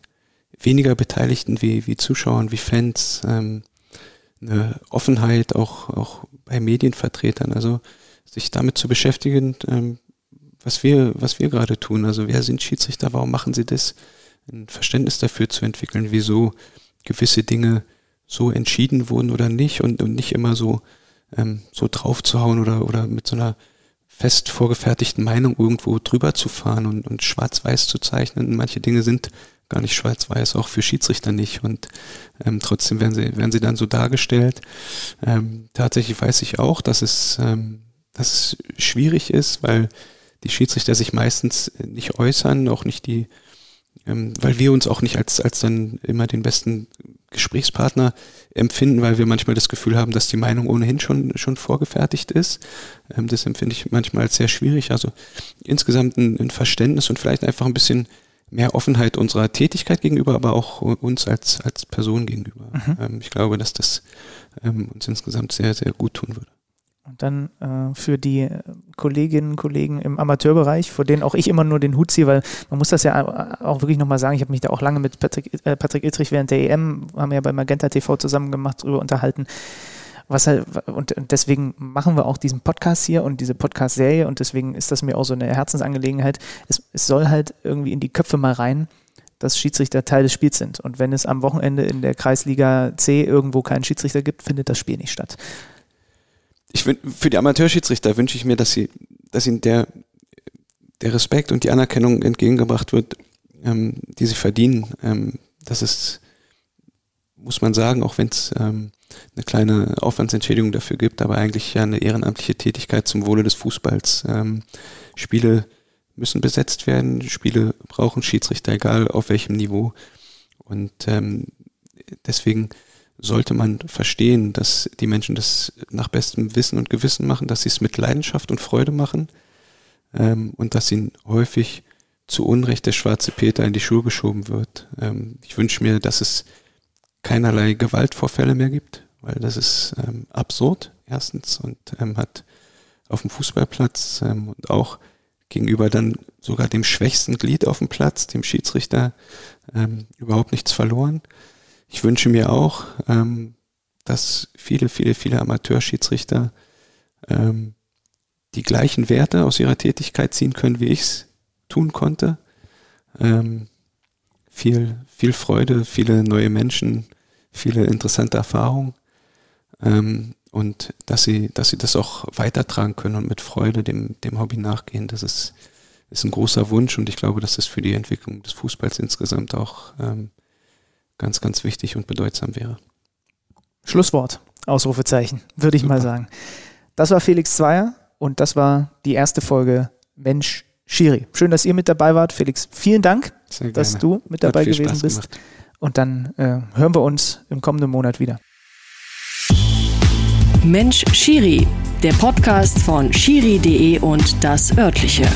Speaker 1: weniger Beteiligten wie, wie Zuschauern, wie Fans, ähm, eine Offenheit auch, auch bei Medienvertretern, also sich damit zu beschäftigen, ähm, was wir, was wir gerade tun. Also wer sind Schiedsrichter, warum machen sie das? Ein Verständnis dafür zu entwickeln, wieso gewisse Dinge so entschieden wurden oder nicht und, und nicht immer so, ähm, so draufzuhauen oder, oder mit so einer fest vorgefertigten Meinung irgendwo drüber zu fahren und, und schwarz-weiß zu zeichnen. Manche Dinge sind gar nicht schwarz-weiß, auch für Schiedsrichter nicht. Und ähm, trotzdem werden sie, werden sie dann so dargestellt. Ähm, tatsächlich weiß ich auch, dass es, ähm, dass es schwierig ist, weil die Schiedsrichter sich meistens nicht äußern, auch nicht die, ähm, weil wir uns auch nicht als, als dann immer den besten Gesprächspartner empfinden, weil wir manchmal das Gefühl haben, dass die Meinung ohnehin schon, schon vorgefertigt ist. Ähm, das empfinde ich manchmal als sehr schwierig. Also insgesamt ein, ein Verständnis und vielleicht einfach ein bisschen mehr Offenheit unserer Tätigkeit gegenüber, aber auch uns als, als Person gegenüber. Mhm. Ähm, ich glaube, dass das ähm, uns insgesamt sehr, sehr gut tun würde.
Speaker 3: Und dann äh, für die Kolleginnen und Kollegen im Amateurbereich, vor denen auch ich immer nur den Hut ziehe, weil man muss das ja auch wirklich nochmal sagen, ich habe mich da auch lange mit Patrick, äh, Patrick Ittrich während der EM, haben wir ja bei Magenta TV zusammen gemacht, darüber unterhalten. Was halt, und, deswegen machen wir auch diesen Podcast hier und diese Podcast-Serie und deswegen ist das mir auch so eine Herzensangelegenheit. Es, es soll halt irgendwie in die Köpfe mal rein, dass Schiedsrichter Teil des Spiels sind. Und wenn es am Wochenende in der Kreisliga C irgendwo keinen Schiedsrichter gibt, findet das Spiel nicht statt
Speaker 1: ich für die Amateurschiedsrichter wünsche ich mir, dass sie, dass ihnen der, der Respekt und die Anerkennung entgegengebracht wird, ähm, die sie verdienen. Ähm, das ist, muss man sagen, auch wenn es ähm, eine kleine Aufwandsentschädigung dafür gibt, aber eigentlich ja eine ehrenamtliche Tätigkeit zum Wohle des Fußballs. Ähm, Spiele müssen besetzt werden, Spiele brauchen Schiedsrichter, egal auf welchem Niveau. Und ähm, deswegen sollte man verstehen, dass die Menschen das nach bestem Wissen und Gewissen machen, dass sie es mit Leidenschaft und Freude machen ähm, und dass ihnen häufig zu Unrecht der schwarze Peter in die Schuhe geschoben wird. Ähm, ich wünsche mir, dass es keinerlei Gewaltvorfälle mehr gibt, weil das ist ähm, absurd, erstens, und ähm, hat auf dem Fußballplatz ähm, und auch gegenüber dann sogar dem schwächsten Glied auf dem Platz, dem Schiedsrichter, ähm, überhaupt nichts verloren. Ich wünsche mir auch, ähm, dass viele, viele, viele Amateurschiedsrichter ähm, die gleichen Werte aus ihrer Tätigkeit ziehen können, wie ich es tun konnte. Ähm, viel, viel Freude, viele neue Menschen, viele interessante Erfahrungen. Ähm, und dass sie, dass sie das auch weitertragen können und mit Freude dem, dem Hobby nachgehen, das ist, ist ein großer Wunsch und ich glaube, dass das für die Entwicklung des Fußballs insgesamt auch ähm, ganz, ganz wichtig und bedeutsam wäre.
Speaker 3: Schlusswort, Ausrufezeichen, würde ich Super. mal sagen. Das war Felix Zweier und das war die erste Folge Mensch Schiri. Schön, dass ihr mit dabei wart. Felix, vielen Dank, dass du mit dabei gewesen Spaß bist. Gemacht. Und dann äh, hören wir uns im kommenden Monat wieder.
Speaker 2: Mensch Schiri, der Podcast von Schiri.de und das örtliche.